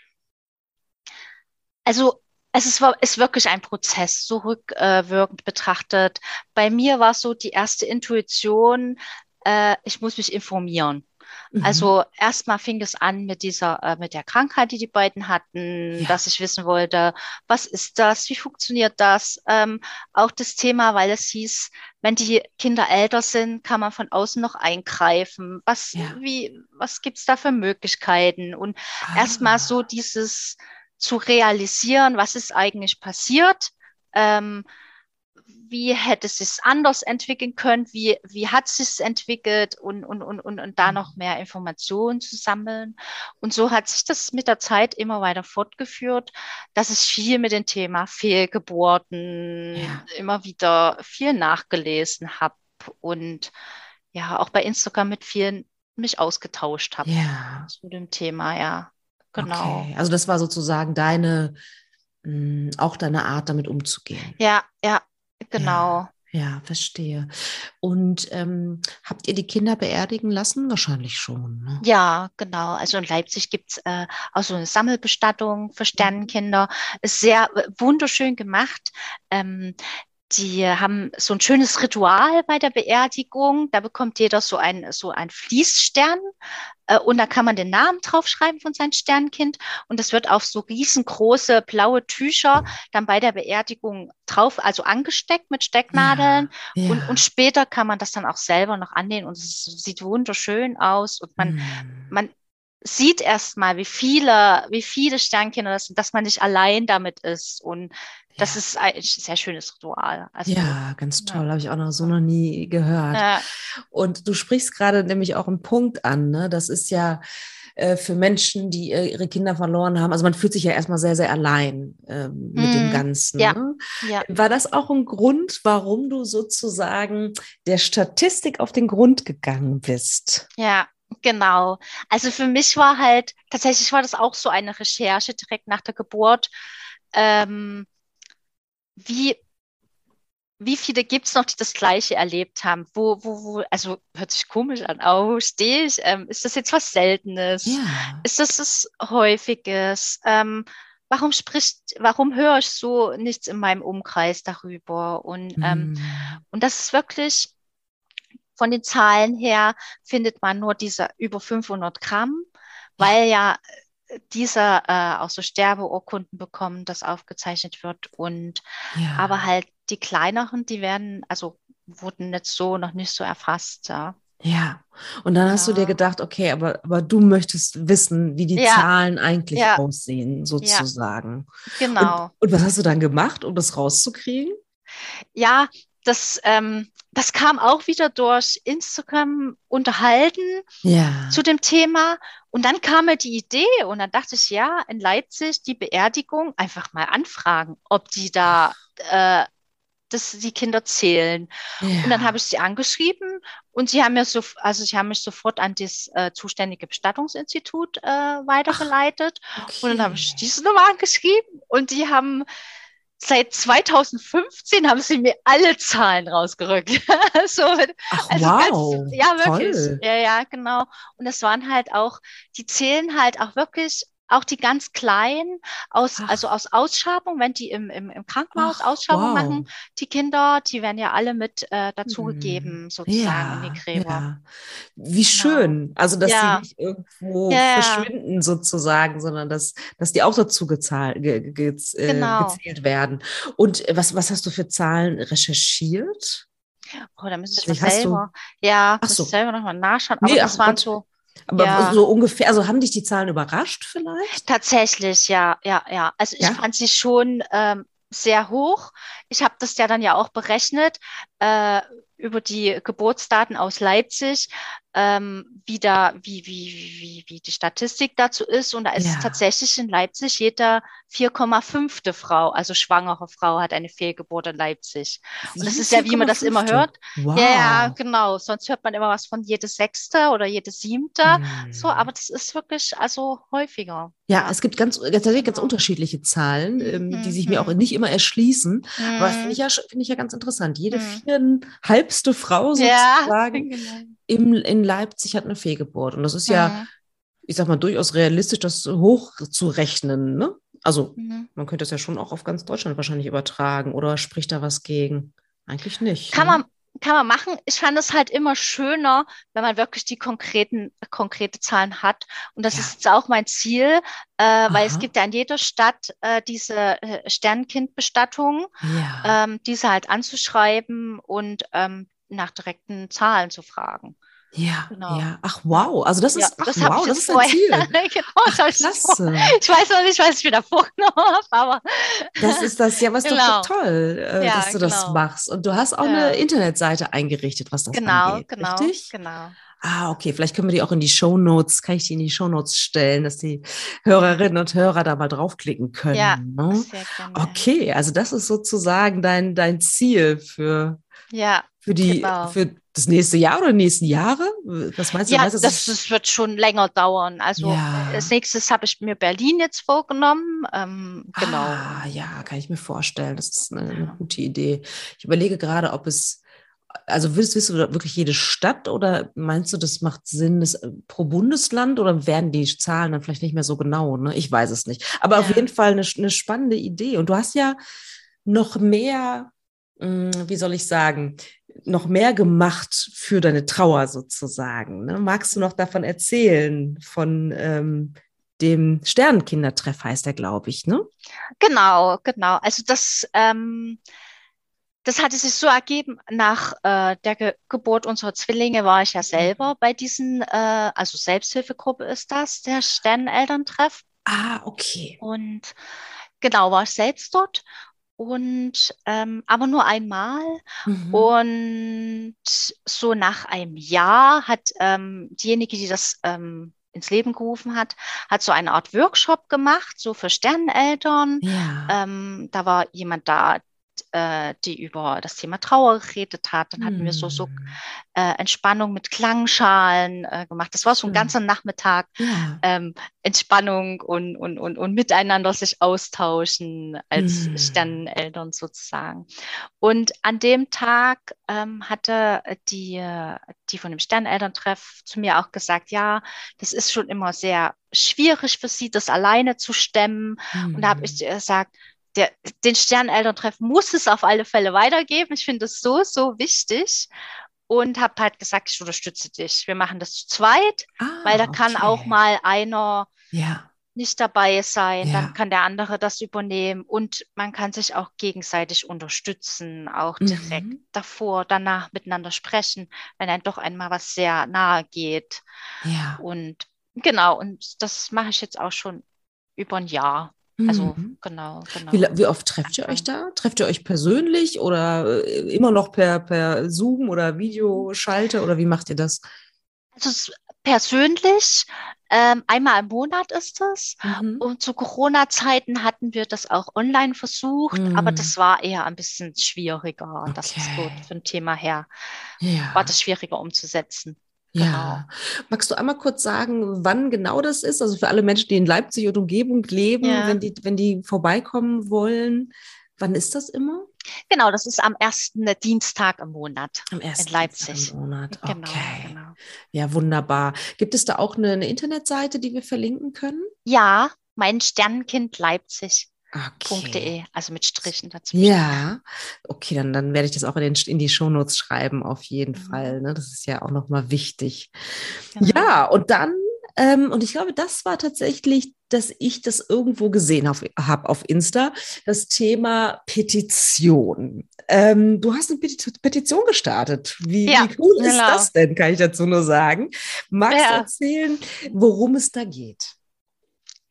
Also es ist, ist wirklich ein Prozess, so rückwirkend betrachtet. Bei mir war es so die erste Intuition, äh, ich muss mich informieren. Mhm. Also erstmal fing es an mit dieser, äh, mit der Krankheit, die die beiden hatten, ja. dass ich wissen wollte, was ist das, wie funktioniert das? Ähm, auch das Thema, weil es hieß, wenn die Kinder älter sind, kann man von außen noch eingreifen. Was, ja. wie, was gibt's da für Möglichkeiten? Und ah. erstmal so dieses zu realisieren, was ist eigentlich passiert. Ähm, wie hätte es sich anders entwickeln können, wie, wie hat es sich entwickelt und, und, und, und, und da noch mehr Informationen zu sammeln. Und so hat sich das mit der Zeit immer weiter fortgeführt, dass ich viel mit dem Thema Fehlgeburten ja. immer wieder viel nachgelesen habe und ja, auch bei Instagram mit vielen mich ausgetauscht habe ja. zu dem Thema, ja. Genau. Okay. Also das war sozusagen deine, mm, auch deine Art, damit umzugehen. Ja, ja, Genau. Ja. Ja, verstehe. Und ähm, habt ihr die Kinder beerdigen lassen? Wahrscheinlich schon. Ne? Ja, genau. Also in Leipzig gibt es äh, auch so eine Sammelbestattung für mhm. Sternenkinder. Ist sehr äh, wunderschön gemacht. Ähm, die haben so ein schönes Ritual bei der Beerdigung. Da bekommt jeder so ein, so ein Fließstern äh, und da kann man den Namen draufschreiben von seinem Sternkind. Und das wird auf so riesengroße blaue Tücher dann bei der Beerdigung drauf, also angesteckt mit Stecknadeln. Ja, ja. Und, und später kann man das dann auch selber noch annehmen und es sieht wunderschön aus und man, mm. man sieht erstmal, wie viele, wie viele Sternkinder das sind, dass man nicht allein damit ist. Und das ja. ist ein sehr schönes Ritual. Also, ja, ganz toll. Ja. Habe ich auch noch so noch nie gehört. Ja. Und du sprichst gerade nämlich auch einen Punkt an. Ne? Das ist ja äh, für Menschen, die ihre Kinder verloren haben. Also man fühlt sich ja erstmal sehr, sehr allein ähm, mit mm, dem mhm. Ganzen. Ne? War das auch ein Grund, warum du sozusagen der Statistik auf den Grund gegangen bist? Ja, Genau. Also für mich war halt, tatsächlich war das auch so eine Recherche direkt nach der Geburt. Ähm, wie, wie viele gibt es noch, die das Gleiche erlebt haben? Wo, wo, wo, also hört sich komisch an, oh, stehe ich? Ähm, ist das jetzt was Seltenes? Ja. Ist das was Häufiges? Ähm, warum spricht, warum höre ich so nichts in meinem Umkreis darüber? Und, ähm, mm. und das ist wirklich von den Zahlen her findet man nur diese über 500 Gramm, weil ja dieser äh, auch so Sterbeurkunden bekommen, das aufgezeichnet wird. Und ja. aber halt die kleineren, die werden, also wurden jetzt so noch nicht so erfasst. Ja. Ja, und dann ja. hast du dir gedacht, okay, aber, aber du möchtest wissen, wie die ja. Zahlen eigentlich ja. aussehen, sozusagen. Genau. Und, und, was hast du dann gemacht, um das rauszukriegen? Ja, das, ähm, das kam auch wieder durch Instagram unterhalten ja. zu dem Thema. Und dann kam mir die Idee und dann dachte ich, ja, in Leipzig die Beerdigung einfach mal anfragen, ob die da äh, dass die Kinder zählen. Ja. Und dann habe ich sie angeschrieben und sie haben mir so, also sie haben mich sofort an das äh, zuständige Bestattungsinstitut äh, weitergeleitet. Ach, okay. Und dann habe ich diese Nummer angeschrieben und die haben seit 2015 haben sie mir alle Zahlen rausgerückt. so, Ach, also wow. Ganz, ja, wirklich. Toll. Ja, ja, genau. Und das waren halt auch, die zählen halt auch wirklich auch die ganz kleinen, aus, also aus Ausschabung, wenn die im, im, im Krankenhaus Ach, Ausschabung wow. machen, die Kinder, die werden ja alle mit äh, dazugegeben, mhm. sozusagen ja, in die Gräber. Ja. Wie genau. schön. Also, dass ja. die nicht irgendwo verschwinden sozusagen, sondern dass, dass die auch dazu gezahlt, ge, ge, äh, genau. gezählt werden. Und was, was hast du für Zahlen recherchiert? Oh, da müsste ich das selber. Ja, Ach so. selber nochmal nachschauen. Aber nee, das waren so. Aber ja. so ungefähr, also haben dich die Zahlen überrascht vielleicht? Tatsächlich, ja, ja, ja. Also ich ja? fand sie schon ähm, sehr hoch. Ich habe das ja dann ja auch berechnet äh, über die Geburtsdaten aus Leipzig ähm, wie, da, wie, wie, wie, wie die Statistik dazu ist. Und da ist ja. tatsächlich in Leipzig jeder 4,5. Frau, also schwangere Frau, hat eine Fehlgeburt in Leipzig. Und das ist ja, wie man das immer hört. Wow. Ja, genau. Sonst hört man immer was von jedes Sechste oder jedes Siebte. Hm. So, aber das ist wirklich also häufiger. Ja, es gibt ganz, ganz, ganz unterschiedliche Zahlen, ähm, mhm. die sich mir auch mhm. nicht immer erschließen. Mhm. Aber finde ich, ja, find ich ja ganz interessant. Jede mhm. Viereinhalbste Frau sozusagen ja, genau im, in Leipzig hat eine Fehlgeburt. Und das ist ja, mhm. ich sag mal, durchaus realistisch, das hochzurechnen. Ne? Also mhm. man könnte es ja schon auch auf ganz Deutschland wahrscheinlich übertragen. Oder spricht da was gegen? Eigentlich nicht. Kann ne? man, kann man machen. Ich fand es halt immer schöner, wenn man wirklich die konkreten, konkrete Zahlen hat. Und das ja. ist jetzt auch mein Ziel, äh, weil es gibt ja in jeder Stadt äh, diese äh, Sternkindbestattung, ja. ähm, diese halt anzuschreiben und ähm, nach direkten Zahlen zu fragen. Ja, genau. ja. Ach wow, also das ist, ja, ach, das wow, das ist ein Ziel. genau, ach, klasse. Ich weiß noch nicht, was ich wieder vorgenommen habe, aber das ist das ja, was genau. doch toll, äh, ja, dass du genau. das machst. Und du hast auch ja. eine Internetseite eingerichtet, was das genau, angeht, genau, richtig? Genau. Ah, okay, vielleicht können wir die auch in die Show Notes, kann ich die in die Show Notes stellen, dass die Hörerinnen und Hörer da mal draufklicken können. Ja, ne? sehr gerne. Okay, also das ist sozusagen dein, dein Ziel für ja, für die genau. für das nächste Jahr oder die nächsten Jahre? Was meinst du? Ja, das, das, wird schon länger dauern. Also ja. als nächstes habe ich mir Berlin jetzt vorgenommen. Ähm, genau. Ah, ja, kann ich mir vorstellen. Das ist eine, eine gute Idee. Ich überlege gerade, ob es also willst, willst, du wirklich jede Stadt oder meinst du, das macht Sinn das, äh, pro Bundesland oder werden die Zahlen dann vielleicht nicht mehr so genau? Ne? Ich weiß es nicht. Aber ja. auf jeden Fall eine, eine spannende Idee. Und du hast ja noch mehr wie soll ich sagen, noch mehr gemacht für deine Trauer sozusagen. Ne? Magst du noch davon erzählen, von ähm, dem Sternenkindertreff heißt er, glaube ich, ne? Genau, genau. Also das, ähm, das hatte sich so ergeben, nach äh, der Ge Geburt unserer Zwillinge war ich ja selber bei diesen, äh, also Selbsthilfegruppe ist das, der Sternenelterntreff. Ah, okay. Und genau, war ich selbst dort und ähm, aber nur einmal. Mhm. Und so nach einem Jahr hat ähm, diejenige, die das ähm, ins Leben gerufen hat, hat so eine Art Workshop gemacht, so für Sterneneltern. Ja. Ähm, da war jemand da, äh, die über das Thema Trauer geredet hat. Dann hatten mm. wir so, so hm. äh, Entspannung mit Klangschalen äh, gemacht. Das war so ein ganzer Nachmittag ja. ähm, Entspannung und, und, und, und miteinander sich austauschen als mm. Sterneneltern sozusagen. Und an dem Tag ähm, hatte die, die von dem Sternenelterntreff zu mir auch gesagt, ja, das ist schon immer sehr schwierig für sie, das alleine zu stemmen. Mm. Und da habe ich hm. gesagt, der, den Sternelterntreff muss es auf alle Fälle weitergeben. Ich finde das so, so wichtig. Und habe halt gesagt, ich unterstütze dich. Wir machen das zu zweit, ah, weil da okay. kann auch mal einer ja. nicht dabei sein. Ja. Dann kann der andere das übernehmen. Und man kann sich auch gegenseitig unterstützen, auch direkt mhm. davor, danach miteinander sprechen, wenn einem doch einmal was sehr nahe geht. Ja. Und genau, und das mache ich jetzt auch schon über ein Jahr. Also mhm. genau, genau. Wie, wie, oft trefft ihr euch da? Trefft ihr euch persönlich oder äh, immer noch per, per Zoom oder Videoschalte oder wie macht ihr das? Also persönlich, ähm, einmal im Monat ist das. Mhm. Und zu Corona-Zeiten hatten wir das auch online versucht, mhm. aber das war eher ein bisschen schwieriger. Okay. Das ist so von Thema her. Ja. War das schwieriger umzusetzen. Ja. Genau. Magst du einmal kurz sagen, wann genau das ist? Also für alle Menschen, die in Leipzig und Umgebung leben, ja. wenn, die, wenn die vorbeikommen wollen, wann ist das immer? Genau, das ist am ersten Dienstag im Monat am ersten in Leipzig. Im Monat. Genau, okay. Genau, genau. Ja, wunderbar. Gibt es da auch eine, eine Internetseite, die wir verlinken können? Ja, mein Sternenkind Leipzig. Okay. also mit Strichen dazwischen. Ja, okay, dann, dann werde ich das auch in, den, in die Shownotes schreiben, auf jeden mhm. Fall. Ne? Das ist ja auch nochmal wichtig. Genau. Ja, und dann, ähm, und ich glaube, das war tatsächlich, dass ich das irgendwo gesehen habe auf Insta, das Thema Petition. Ähm, du hast eine Petition gestartet. Wie, ja, wie cool genau. ist das denn, kann ich dazu nur sagen. Magst du erzählen, worum es da geht?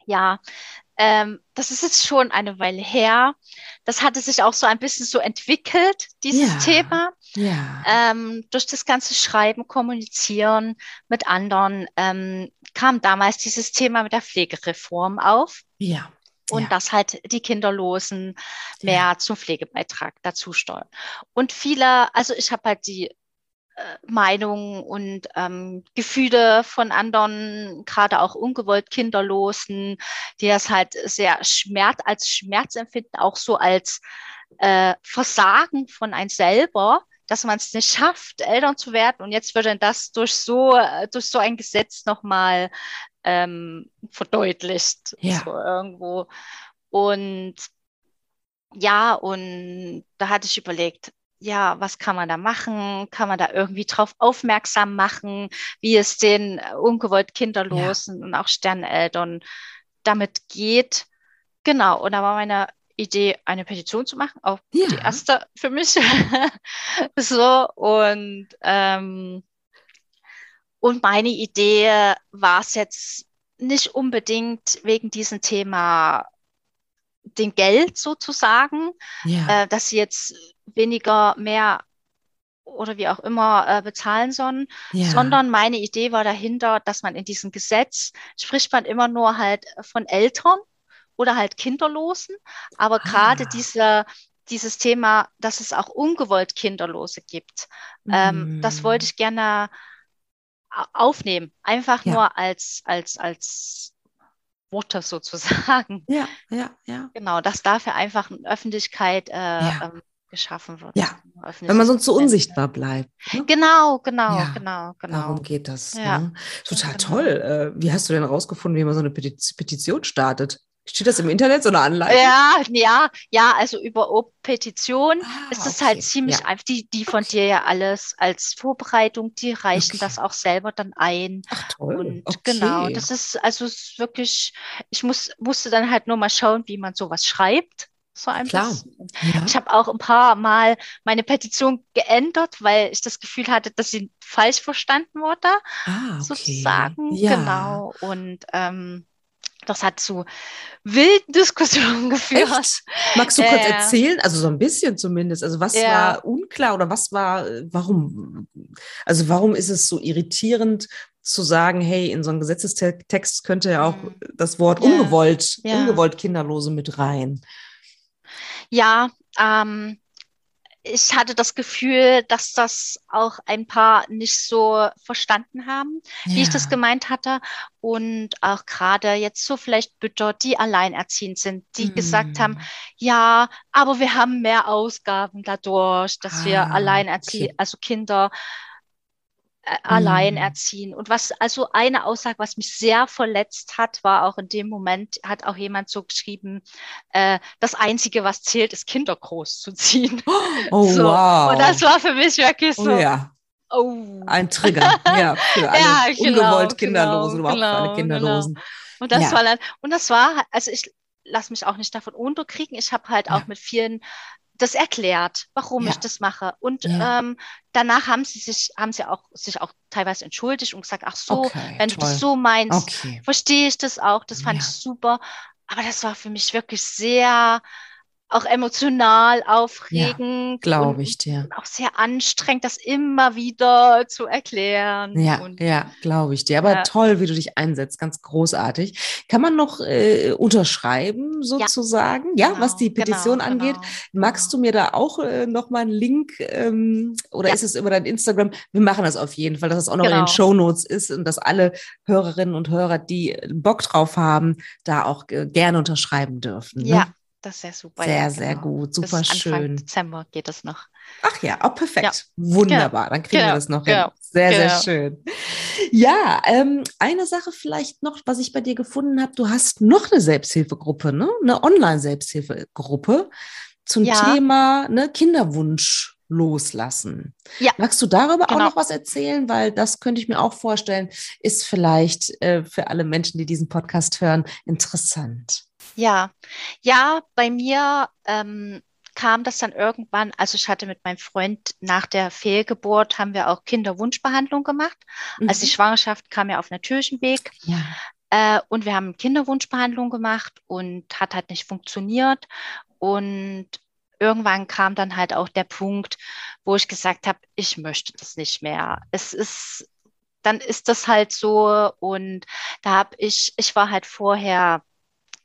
Ja, ähm, das ist jetzt schon eine Weile her. Das hatte sich auch so ein bisschen so entwickelt, dieses ja, Thema. Ja. Ähm, durch das ganze Schreiben, Kommunizieren mit anderen ähm, kam damals dieses Thema mit der Pflegereform auf. Ja. Und ja. dass halt die Kinderlosen mehr zum Pflegebeitrag dazu steuern. Und viele, also ich habe halt die Meinungen und ähm, Gefühle von anderen, gerade auch ungewollt Kinderlosen, die das halt sehr Schmerz als Schmerz empfinden, auch so als äh, Versagen von einem selber, dass man es nicht schafft, Eltern zu werden. Und jetzt wird dann das durch so, durch so ein Gesetz nochmal ähm, verdeutlicht. Ja. So irgendwo. Und ja, und da hatte ich überlegt, ja, was kann man da machen? Kann man da irgendwie drauf aufmerksam machen, wie es den äh, ungewollt Kinderlosen ja. und auch Sterneltern damit geht? Genau, und da war meine Idee, eine Petition zu machen, auch ja. die erste für mich. so, und, ähm, und meine Idee war es jetzt nicht unbedingt wegen diesem Thema den Geld sozusagen, ja. äh, dass sie jetzt weniger, mehr oder wie auch immer äh, bezahlen sollen, ja. sondern meine Idee war dahinter, dass man in diesem Gesetz spricht man immer nur halt von Eltern oder halt Kinderlosen, aber ah. gerade diese dieses Thema, dass es auch ungewollt Kinderlose gibt, mm. ähm, das wollte mm. ich gerne aufnehmen, einfach ja. nur als als als Worte sozusagen. Ja, ja, ja. Genau, dass dafür einfach eine Öffentlichkeit äh, ja. ähm, geschaffen wird. Ja, wenn man sonst so unsichtbar bleibt. Ne? Genau, genau, ja, genau, genau. Darum geht das. Ja. Ne? Total genau. toll. Äh, wie hast du denn rausgefunden, wie man so eine Petition startet? Steht das im Internet, so eine Anleitung? Ja, ja, ja, also über Petition Ah, ist es okay. halt ziemlich Ja. einfach. Die, die von Okay. dir ja alles als Vorbereitung, die reichen Okay. das auch selber dann ein. Ach toll. Und genau, das ist also ist wirklich, ich muss, musste dann halt nur mal schauen, wie man sowas schreibt. So ein Klar. ja. Ich habe auch ein paar Mal meine Petition geändert, weil ich das Gefühl hatte, dass sie falsch verstanden wurde, ah, okay. sozusagen. Ja. Genau. Und ähm, das hat zu wilden Diskussionen geführt. Echt? Magst du kurz Äh, erzählen? Also so ein bisschen zumindest. Also was Ja. war unklar oder was war, warum? Also warum ist es so irritierend zu sagen, hey, in so einen Gesetzestext könnte ja auch Mhm. das Wort Ja. ungewollt, Ja. ungewollt Kinderlose mit rein? Ja, ähm, ich hatte das Gefühl, dass das auch ein paar nicht so verstanden haben, wie ich das Ja. gemeint hatte. Und auch gerade jetzt so vielleicht Mütter, die alleinerziehend sind, die gesagt haben, Mm. ja, aber wir haben mehr Ausgaben dadurch, dass wir Ah, alleinerziehen, okay. also Kinder allein Mm. erziehen. Und was, also eine Aussage, was mich sehr verletzt hat, war auch in dem Moment, hat auch jemand so geschrieben, äh, das Einzige, was zählt, ist Kinder großzuziehen. Oh, So. wow. Und das war für mich wirklich so, oh ja, oh. ein Trigger. ja, für alle Ja, genau, ungewollt genau, Kinderlosen, überhaupt für alle genau, Kinderlosen. Und das Ja. war dann, und das war, also ich lasse mich auch nicht davon unterkriegen. Ich habe halt auch mit vielen das erklärt, warum Ja. ich das mache. Und Ja. ähm, danach haben sie sich, haben sie auch sich auch teilweise entschuldigt und gesagt, ach so, Okay, wenn du toll. das so meinst, Okay. verstehe ich das auch. Das fand Ja. ich super. Aber das war für mich wirklich sehr auch emotional aufregend Glaube und, ich dir. auch sehr anstrengend, das immer wieder zu erklären. Ja, und, ja, glaube ich dir. Aber Ja. toll, wie du dich einsetzt, ganz großartig. Kann man noch äh, unterschreiben, sozusagen? Ja, was die genau, Petition genau, angeht. genau, Magst genau. du mir da auch äh, noch mal einen Link ähm, oder Ja. ist es über dein Instagram? Wir machen das auf jeden Fall, dass es auch noch in den Genau. Show Notes ist und dass alle Hörerinnen und Hörer, die Bock drauf haben, da auch äh, gerne unterschreiben dürfen. Ne? Ja, das ist sehr super. Sehr, ja, sehr genau. gut, Bis super Anfang schön. Dezember geht es noch. Ach ja, auch perfekt. Ja. Wunderbar, dann kriegen wir Genau, das noch genau, hin. Sehr, sehr genau. schön. Ja, ähm, eine Sache vielleicht noch, was ich bei dir gefunden habe, du hast noch eine Selbsthilfegruppe, ne? Eine Online-Selbsthilfegruppe zum Ja. Thema ne, Kinderwunsch loslassen. Ja. Magst du darüber auch Genau. noch was erzählen? Weil das könnte ich mir auch vorstellen, ist vielleicht äh, für alle Menschen, die diesen Podcast hören, interessant. Ja, ja, bei mir ähm, kam das dann irgendwann, also ich hatte mit meinem Freund nach der Fehlgeburt, haben wir auch Kinderwunschbehandlung gemacht. Also die Mhm. Schwangerschaft kam ja auf natürlichem Weg. ja. Äh, und wir haben Kinderwunschbehandlung gemacht und hat halt nicht funktioniert. Und irgendwann kam dann halt auch der Punkt, wo ich gesagt habe, ich möchte das nicht mehr. Es ist, dann ist das halt so. Und da habe ich, ich war halt vorher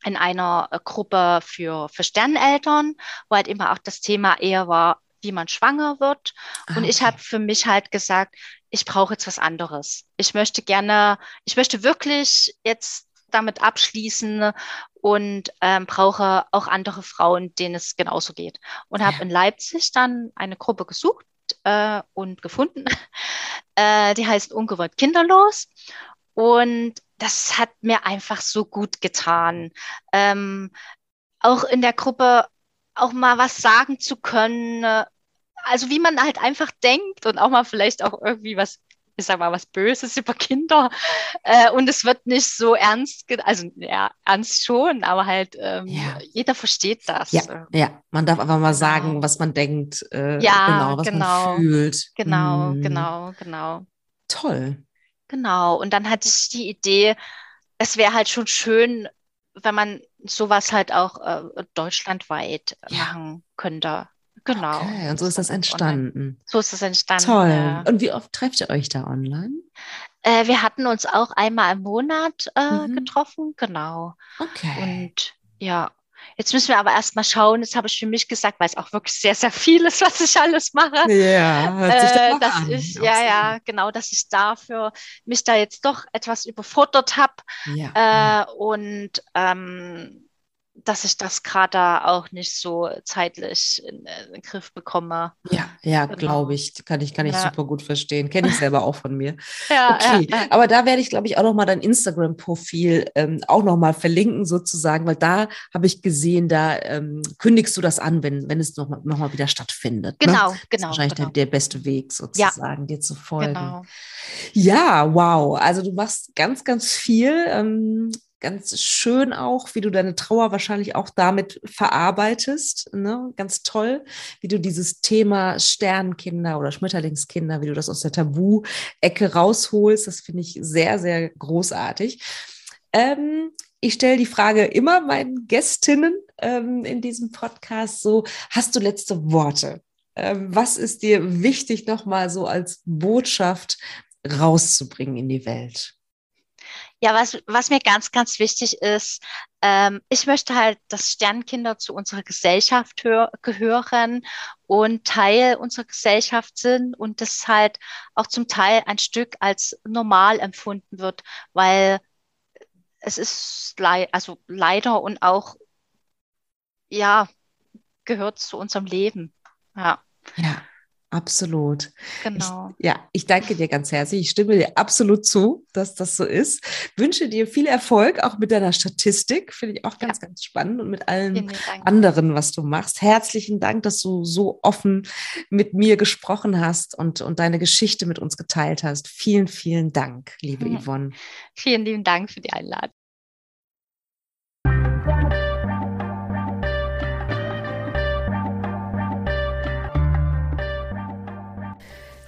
in einer äh, Gruppe für, für Sterneltern, wo halt immer auch das Thema eher war, wie man schwanger wird. Ah, Und ich okay. habe für mich halt gesagt, ich brauche jetzt was anderes. Ich möchte gerne, ich möchte wirklich jetzt damit abschließen und ähm, brauche auch andere Frauen, denen es genauso geht. Und habe Ja. in Leipzig dann eine Gruppe gesucht äh, und gefunden. äh, die heißt Ungewollt Kinderlos. Und das hat mir einfach so gut getan. Ähm, auch in der Gruppe auch mal was sagen zu können, äh, also wie man halt einfach denkt und auch mal vielleicht auch irgendwie was, ich sag mal, was Böses über Kinder. Äh, und es wird nicht so ernst, also ja, ernst schon, aber halt ähm, Ja. jeder versteht das. Ja, ja, man darf einfach mal Genau. sagen, was man denkt, äh, Ja, genau, was genau. man fühlt. Genau, Mm, genau, genau, Toll. Genau. Und dann hatte ich die Idee, es wäre halt schon schön, wenn man sowas halt auch äh, deutschlandweit Ja. machen könnte. Genau. Okay, und so ist das entstanden. So ist das entstanden. Toll. ja. Und wie oft trefft ihr euch da online? Äh, wir hatten uns auch einmal im Monat äh, Mhm. getroffen, genau. Okay. Und ja, jetzt müssen wir aber erstmal schauen, das habe ich für mich gesagt, weil es auch wirklich sehr, sehr viel ist, was ich alles mache. ja, hört sich Äh, dass an. ich, ja, ja, genau, dass ich dafür mich da jetzt doch etwas überfordert habe. Ja. Äh, und ähm, dass ich das gerade da auch nicht so zeitlich in, äh, in den Griff bekomme. Ja, ja, Genau. glaube ich. Kann ich, kann ich Ja. super gut verstehen. Kenne ich selber auch von mir. Ja, Okay, ja, aber da werde ich, glaube ich, auch noch mal dein Instagram-Profil ähm, auch noch mal verlinken sozusagen, weil da habe ich gesehen, da ähm, kündigst du das an, wenn, wenn es noch mal, noch mal wieder stattfindet. Ne? Genau, Das ist genau, wahrscheinlich genau. Der, der beste Weg sozusagen, dir zu folgen. Genau. Ja, wow. Also du machst ganz, ganz viel. Ähm, ganz schön auch, wie du deine Trauer wahrscheinlich auch damit verarbeitest. Ne? Ganz toll, wie du dieses Thema Sternkinder oder Schmetterlingskinder, wie du das aus der Tabu-Ecke rausholst. Das finde ich sehr, sehr großartig. Ähm, ich stelle die Frage immer meinen Gästinnen ähm, in diesem Podcast so, hast du letzte Worte? Ähm, was ist dir wichtig, nochmal so als Botschaft rauszubringen in die Welt? Ja, was, was mir ganz, ganz wichtig ist, ähm, ich möchte halt, dass Sternkinder zu unserer Gesellschaft hör gehören und Teil unserer Gesellschaft sind und das halt auch zum Teil ein Stück als normal empfunden wird, weil es ist lei also leider und auch, ja, gehört zu unserem Leben. Ja, Ja, absolut. genau. Ich, ja, ich danke dir ganz herzlich. Ich stimme dir absolut zu, dass das so ist. Wünsche dir viel Erfolg auch mit deiner Statistik. Finde ich auch ganz, ganz spannend und mit allen anderen, was du machst. Herzlichen Dank, dass du so offen mit mir gesprochen hast und, und deine Geschichte mit uns geteilt hast. Vielen, vielen Dank, liebe Mhm. Yvonne. Vielen lieben Dank für die Einladung.